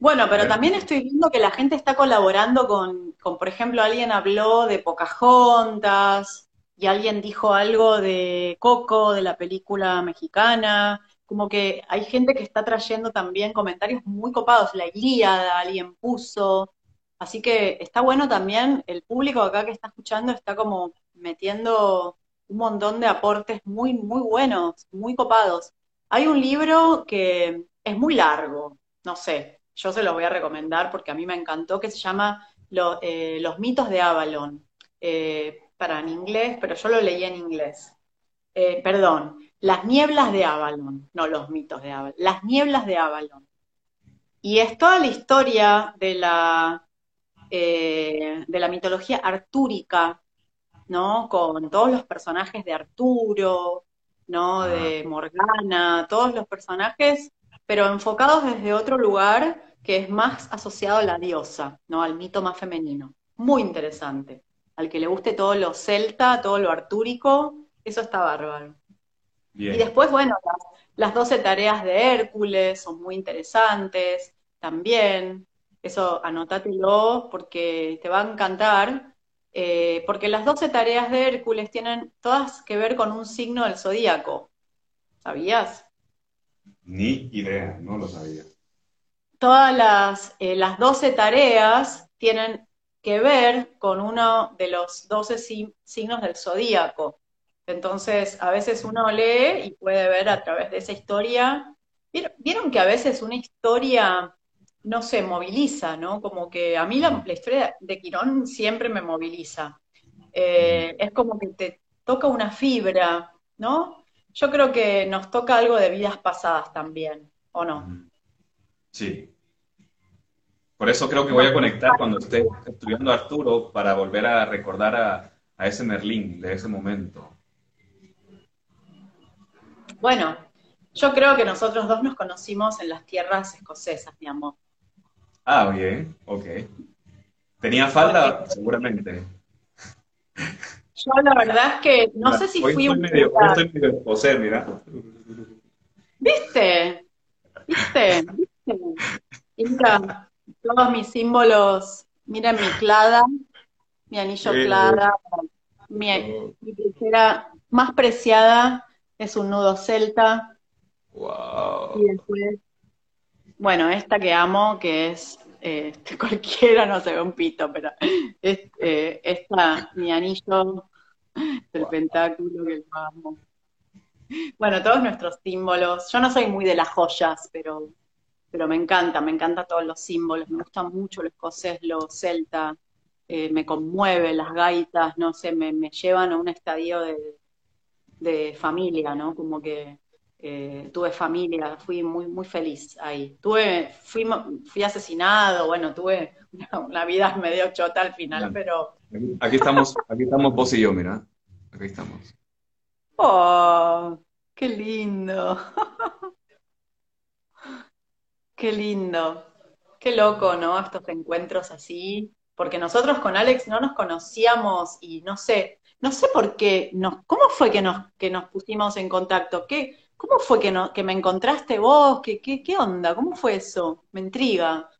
Bueno, pero también estoy viendo que la gente está colaborando con, con, por ejemplo, alguien habló de Pocahontas y alguien dijo algo de Coco, de la película mexicana, como que hay gente que está trayendo también comentarios muy copados, la Ilíada, alguien puso, Así que está bueno también, el público acá que está escuchando está como metiendo un montón de aportes muy, muy buenos, muy copados. Hay un libro que es muy largo, no sé, yo se los voy a recomendar porque a mí me encantó, que se llama eh, Los mitos de Avalon. Eh, para en inglés, pero yo lo leí en inglés. Eh, perdón, Las nieblas de Avalon, no los mitos de Avalon, Las nieblas de Avalon. Y es toda la historia de la eh, de la mitología artúrica, ¿no? Con todos los personajes de Arturo, ¿no? De Morgana, todos los personajes, pero enfocados desde otro lugar que es más asociado a la diosa, ¿no? Al mito más femenino. Muy interesante. Al que le guste todo lo celta, todo lo artúrico, eso está bárbaro. Y después, bueno, las, las 12 tareas de Hércules son muy interesantes también. Eso anótatelo porque te va a encantar. Eh, porque las 12 tareas de Hércules tienen todas que ver con un signo del zodíaco. ¿Sabías? Ni idea, no lo sabía. Todas las, eh, las 12 tareas tienen que ver con uno de los 12 signos del zodíaco. Entonces, a veces uno lee y puede ver a través de esa historia. ¿Vieron que a veces una historia no se moviliza, ¿no? Como que a mí la, historia de Quirón siempre me moviliza. Eh, es como que te toca una fibra, ¿no? Yo creo que nos toca algo de vidas pasadas también, ¿o no? Sí. Por eso creo que voy a conectar cuando esté estudiando Arturo para volver a recordar a, a ese Merlín de ese momento. Bueno, yo creo que nosotros dos nos conocimos en las tierras escocesas, mi amor. Ah, bien, ok. ¿Tenía falta? Seguramente. Yo la verdad es que no sé si fui un... Medio, estoy medio José, mira. ¿Viste? ¿Viste? ¿Viste? Mira, todos mis símbolos, miren mi clada, mi anillo clada, mi, mi más preciada es un nudo celta. Wow. Y después, bueno, esta que amo, que es eh, cualquiera no se ve un pito, pero es, eh, esta, mi anillo del pentáculo que lo amo. Bueno, todos nuestros símbolos. Yo no soy muy de las joyas, pero, pero me encanta, me encantan todos los símbolos. Me gusta mucho lo escocés, lo celta. Eh, me conmueve las gaitas, no sé, me, me llevan a un estadio de, de familia, ¿no? Como que eh, tuve familia, fui muy, muy feliz ahí. Tuve, fui, fui asesinado, bueno, tuve una, vida medio chota al final, pero... Aquí estamos, aquí estamos vos y yo, mira. Aquí estamos. Oh, qué lindo. qué lindo. Qué loco, ¿no? Estos encuentros así. Porque nosotros con Alex no nos conocíamos y no sé, no sé por qué, nos, ¿cómo fue que nos, que nos pusimos en contacto? ¿Qué, ¿Cómo fue que, no, que me encontraste vos? ¿Qué, qué, qué onda? ¿Cómo fue eso? Me intriga.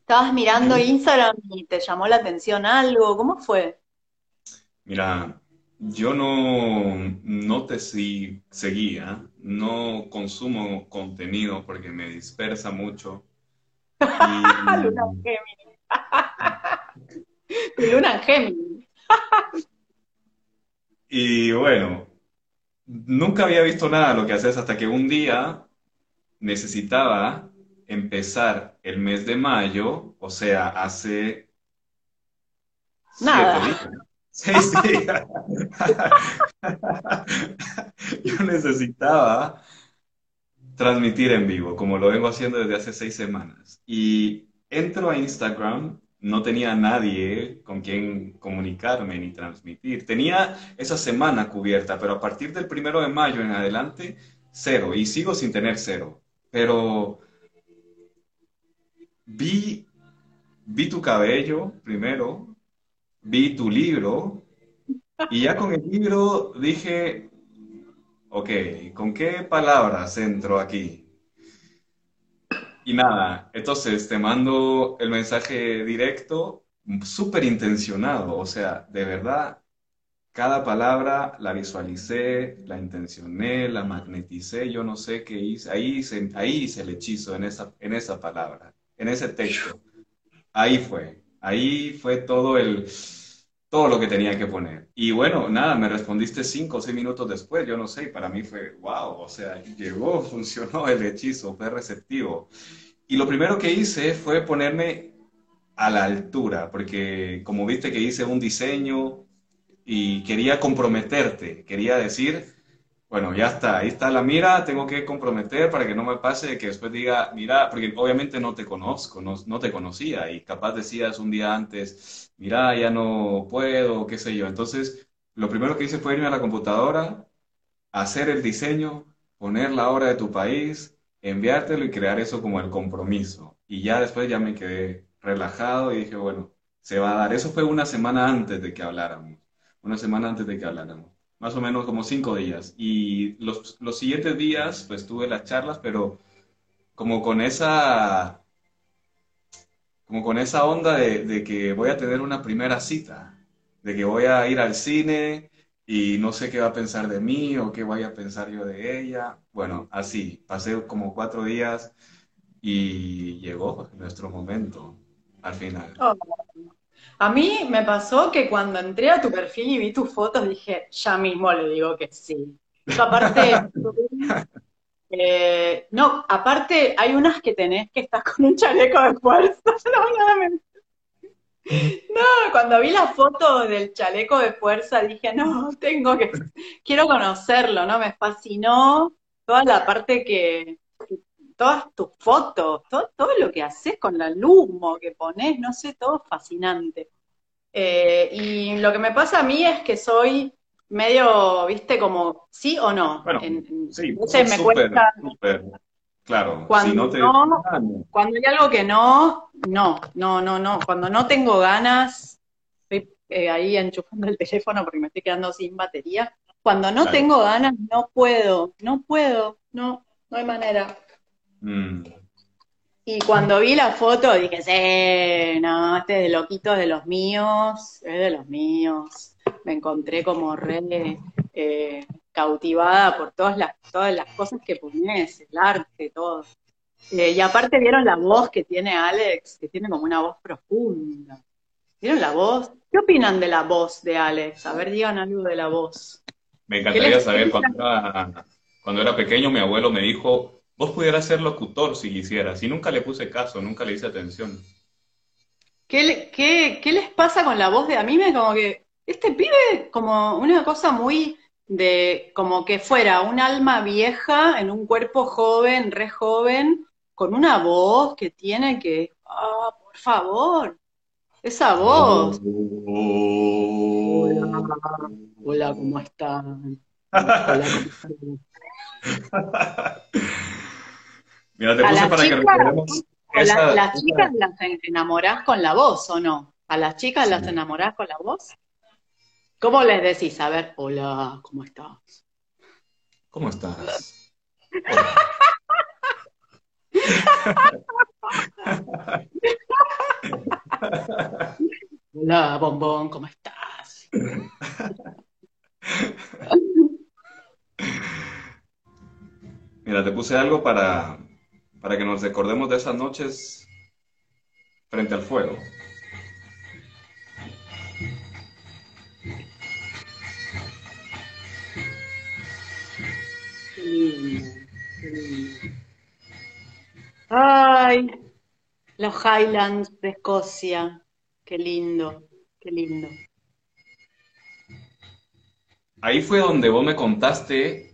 ¿Estabas mirando Instagram y te llamó la atención algo? ¿Cómo fue? Mira, yo no, no te seguía, no consumo contenido porque me dispersa mucho. Luna Géminis. Luna Géminis. y bueno, nunca había visto nada de lo que haces hasta que un día necesitaba empezar el mes de mayo, o sea, hace nada. Días. Seis días. Yo necesitaba transmitir en vivo, como lo vengo haciendo desde hace seis semanas. Y entro a Instagram no tenía nadie con quien comunicarme ni transmitir. Tenía esa semana cubierta, pero a partir del primero de mayo en adelante, cero. Y sigo sin tener cero. Pero vi, vi tu cabello primero, vi tu libro, y ya con el libro dije, ok, ¿con qué palabras entro aquí? Y nada, entonces te mando el mensaje directo, súper intencionado, o sea, de verdad, cada palabra la visualicé, la intencioné, la magneticé, yo no sé qué hice, ahí hice, ahí hice el hechizo en esa, en esa palabra, en ese texto. Ahí fue, ahí fue todo el, todo lo que tenía que poner. Y bueno, nada, me respondiste cinco o seis minutos después, yo no sé, y para mí fue, wow, o sea, llegó, funcionó el hechizo, fue receptivo. Y lo primero que hice fue ponerme a la altura, porque como viste que hice un diseño y quería comprometerte, quería decir, bueno, ya está, ahí está la mira, tengo que comprometer para que no me pase que después diga, mira, porque obviamente no te conozco, no, no te conocía y capaz decías un día antes, mira, ya no puedo, qué sé yo. Entonces, lo primero que hice fue irme a la computadora, hacer el diseño, poner la hora de tu país, enviártelo y crear eso como el compromiso. Y ya después ya me quedé relajado y dije, bueno, se va a dar. Eso fue una semana antes de que habláramos, una semana antes de que habláramos, más o menos como cinco días. Y los, los siguientes días, pues tuve las charlas, pero como con esa, como con esa onda de, de que voy a tener una primera cita, de que voy a ir al cine y no sé qué va a pensar de mí o qué vaya a pensar yo de ella. Bueno, así, pasé como cuatro días y llegó nuestro momento al final. Oh. A mí me pasó que cuando entré a tu perfil y vi tus fotos dije, ya mismo le digo que sí. aparte, eh, no, aparte hay unas que tenés que estar con un chaleco de fuerza. No, no, no, cuando vi la foto del chaleco de fuerza dije, no, tengo que, quiero conocerlo, ¿no? Me fascinó toda la parte que, todas tus fotos, todo, lo que haces con la humo que pones, no sé, todo fascinante. Eh, y lo que me pasa a mí es que soy medio, viste, como sí o no. Bueno, sí, me cuesta. Claro, cuando, no te... cuando hay algo que no, no, no, no, no. Cuando no tengo ganas, estoy eh, ahí enchufando el teléfono porque me estoy quedando sin batería. Cuando no tengo ganas, no puedo, no puedo, no, no hay manera. Mm. Y cuando vi la foto dije, sí, no, este es de loquitos de los míos, es de los míos. Me encontré como re eh, cautivada por todas las, todas las cosas que pones, el arte, todo. Eh, y aparte vieron la voz que tiene Alex, que tiene como una voz profunda. ¿Vieron la voz? ¿Qué opinan de la voz de Alex? A ver, digan algo de la voz. Me encantaría saber, cuando era, cuando era pequeño mi abuelo me dijo, Vos pudieras ser locutor si quisieras. Y nunca le puse caso, nunca le hice atención. ¿Qué, qué, les pasa con la voz de a mí? Me como que este pibe como una cosa muy de como que fuera un alma vieja en un cuerpo joven, re joven, con una voz que tiene que, ah, por favor, esa voz. Hola, hola, ¿cómo están? Hola, ¿cómo están? Mira, te puse para que recordemos. ¿Las chicas las enamorás con la voz o no? ¿A las chicas las enamorás con la voz? ¿Cómo les decís? A ver, hola, ¿cómo estás? ¿Cómo estás? Hola, bombón, ¿cómo estás? Mira, te puse algo para, para que nos recordemos de esas noches frente al fuego. Qué lindo, qué lindo. Ay, los Highlands de Escocia. Qué lindo, qué lindo. Ahí fue donde vos me contaste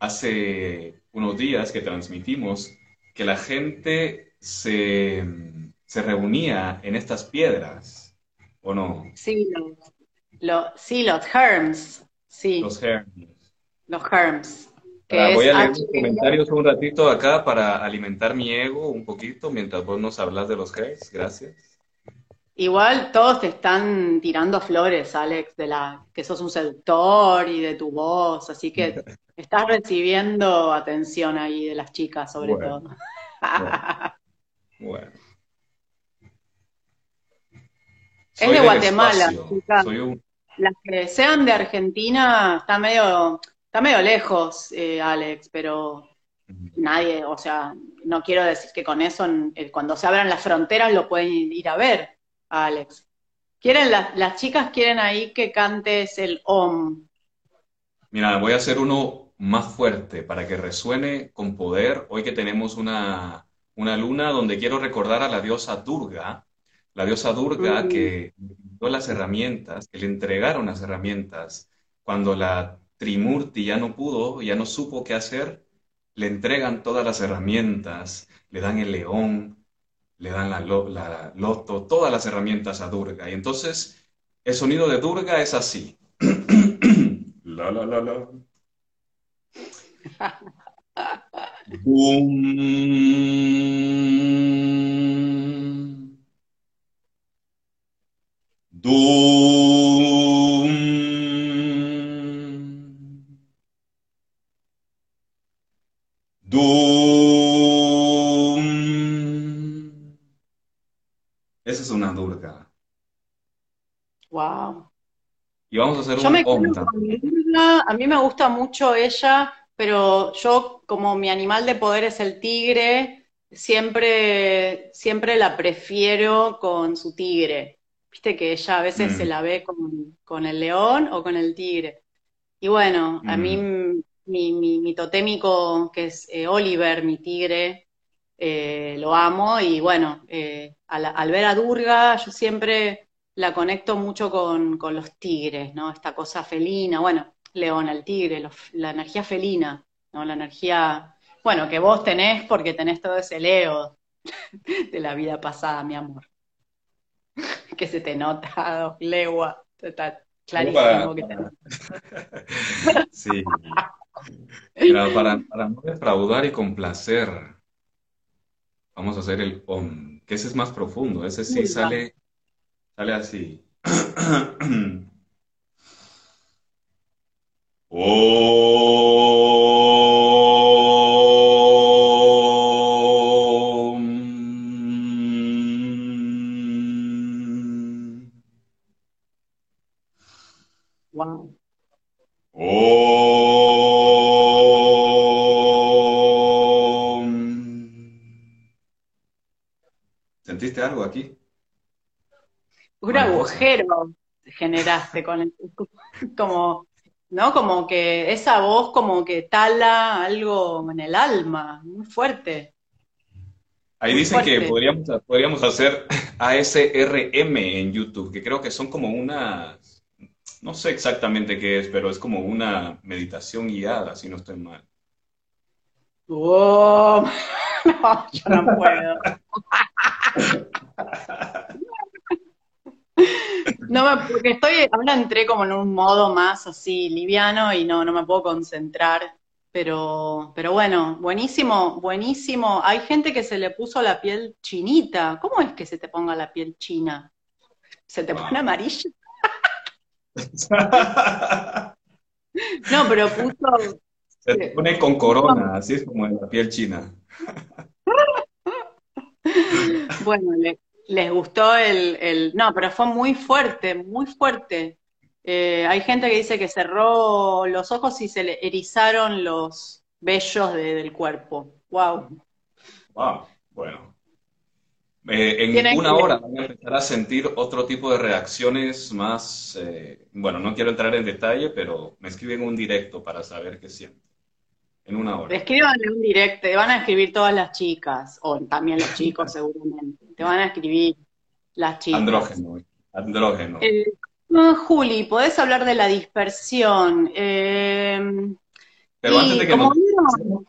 hace unos días que transmitimos que la gente se, reunía en estas piedras, ¿o no? Sí, los, sí, los herms, sí. Los herms. Los herms. voy a leer los comentarios un ratito acá para alimentar mi ego un poquito mientras vos nos hablas de los herms. Gracias. Igual todos te están tirando flores, Alex, de la que sos un seductor y de tu voz, así que Estás recibiendo atención ahí de las chicas, sobre todo. Bueno. Es de Guatemala, chicas. Las que sean de Argentina está medio, está medio lejos, eh, Alex, pero nadie, o sea, no quiero decir que con eso, eh, cuando se abran las fronteras lo pueden ir a ver, Alex. Quieren las chicas quieren ahí que cantes el OM. Mira, voy a hacer uno más fuerte, para que resuene con poder. Hoy que tenemos una, una luna donde quiero recordar a la diosa Durga, la diosa Durga mm. que dio las herramientas, que le entregaron las herramientas. Cuando la Trimurti ya no pudo, ya no supo qué hacer, le entregan todas las herramientas, le dan el león, le dan la, loto, todas las herramientas a Durga. Y entonces el sonido de Durga es así. la, la, la, la. Es una durga. Wow. Y vamos a hacer un A mí me gusta mucho ella pero yo como mi animal de poder es el tigre, siempre, siempre la prefiero con su tigre. Viste que ella a veces se mm. la ve con, el león o con el tigre. Y bueno, a mí mm. mi, mi, totémico, que es eh, Oliver, mi tigre, eh, lo amo y bueno, eh, al, ver a Durga yo siempre la conecto mucho con, con los tigres, ¿no? Esta cosa felina, bueno, león, al tigre, la energía felina, ¿no? La energía, bueno, que vos tenés porque tenés todo ese Leo de la vida pasada, mi amor. que se te nota dos leguas, está clarísimo que tenés. sí. para, para no defraudar y complacer, vamos a hacer el om, que ese es más profundo, ese sí sale, sale así. Om. Un agujero generaste con el, como, ¿no? Como que esa voz como que tala algo en el alma, muy fuerte. Ahí dicen que podríamos, podríamos hacer ASRM en YouTube, que creo que son como unas, no sé exactamente qué es, pero es como una meditación guiada, si no estoy mal. Oh, no, yo no puedo. No, porque estoy, ahora entré como en un modo más así liviano y no, no me puedo concentrar. Pero, pero bueno, buenísimo, buenísimo. Hay gente que se le puso la piel chinita. ¿Cómo es que se te ponga la piel china? ¿Se te pone amarilla? no, pero puso. Se te pone con corona, así es como en la piel china. bueno, le, les gustó el, No, pero fue muy fuerte, muy fuerte. Eh, hay gente que dice que cerró los ojos y se le erizaron los vellos del cuerpo. Wow. Wow, bueno. Eh, en una hora van a empezar a sentir otro tipo de reacciones más, eh, bueno, no quiero entrar en detalle, pero me escriben un directo para saber qué sienten. En una hora. Escríbanle un directo, van a escribir todas las chicas, o también los chicos seguramente. Te van a escribir las chicas. Andrógeno, andrógeno. Eh, Juli, podés hablar de la dispersión. Eh, Pero antes de que nos,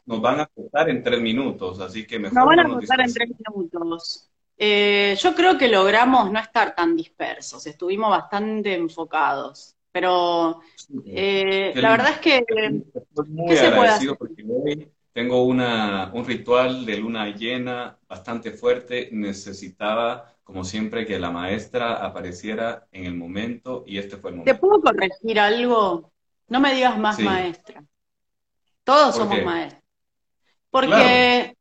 nos, van a cortar en tres minutos, así que mejor. Nos van a cortar en tres minutos. Eh, yo creo que logramos no estar tan dispersos, estuvimos bastante enfocados. Pero la verdad es que... Estoy muy agradecido porque hoy tengo una, un ritual de luna llena bastante fuerte. Necesitaba, como siempre, que la maestra apareciera en el momento y este fue el momento. ¿Te puedo corregir algo? No me digas más maestra. Todos somos maestros. Porque,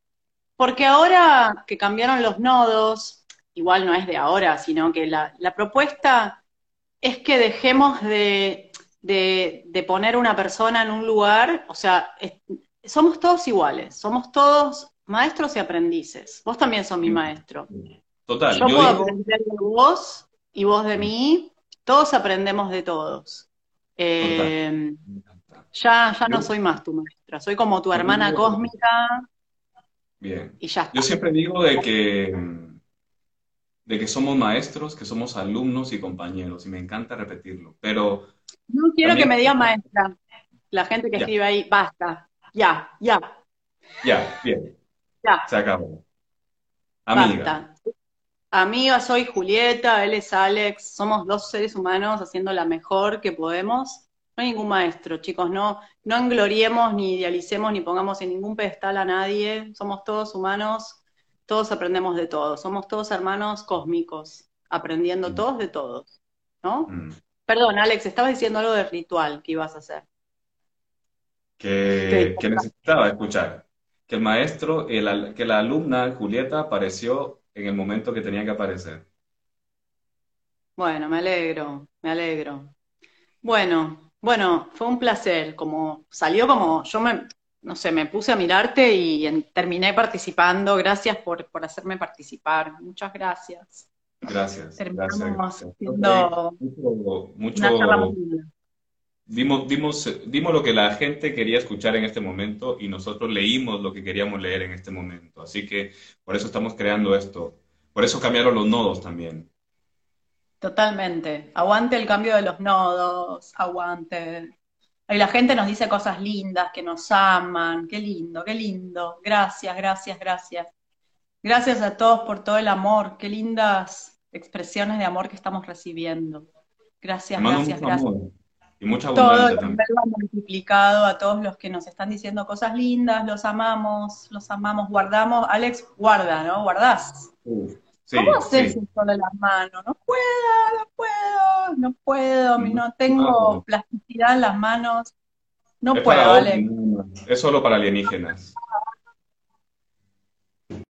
porque ahora que cambiaron los nodos, igual no es de ahora, sino que la, la propuesta es que dejemos de, de, poner una persona en un lugar, o sea, somos todos iguales, somos todos maestros y aprendices. Vos también sos mi maestro. Total. Yo, puedo aprender de vos y vos de mí, todos aprendemos de todos. Eh, ya, ya no soy más tu maestra, soy como tu hermana cósmica. Bien. Y ya Yo siempre digo de que de que somos maestros, que somos alumnos y compañeros, y me encanta repetirlo, pero... No quiero que me diga maestra, la gente que escribe ahí, basta, ya, ya. Ya, bien. Ya. Se acabó. Amiga. Amiga, soy Julieta, él es Alex, somos dos seres humanos haciendo la mejor que podemos. No hay ningún maestro, chicos, no, no engloriemos, ni idealicemos, ni pongamos en ningún pedestal a nadie. Somos todos humanos todos aprendemos de todos, somos todos hermanos cósmicos, aprendiendo mm. todos de todos, ¿no? Mm. Perdón, Alex, estabas diciendo algo del ritual que ibas a hacer. Que, necesitaba escuchar. Que el maestro, que la alumna Julieta apareció en el momento que tenía que aparecer. Bueno, me alegro, me alegro. Bueno, bueno, fue un placer, como salió como, yo me, no sé, me puse a mirarte y terminé participando. Gracias por, hacerme participar. Muchas gracias. Gracias. Terminamos gracias, mucho, mucho dimos, dimos, dimos lo que la gente quería escuchar en este momento y nosotros leímos lo que queríamos leer en este momento. Así que por eso estamos creando esto. Por eso cambiaron los nodos también. Totalmente. Aguante el cambio de los nodos, aguante. Y la gente nos dice cosas lindas, que nos aman, qué lindo, qué lindo. Gracias, gracias, gracias. Gracias a todos por todo el amor, qué lindas expresiones de amor que estamos recibiendo. Gracias, gracias, gracias. Y mucha abundancia todo también. multiplicado a todos los que nos están diciendo cosas lindas, los amamos, los amamos, guardamos. Alex, guarda, ¿no? Guardás. ¿Cómo haces eso de las manos? No puedo, no puedo, no puedo, no tengo plasticidad en las manos. No puedo, Alex. Es solo para alienígenas.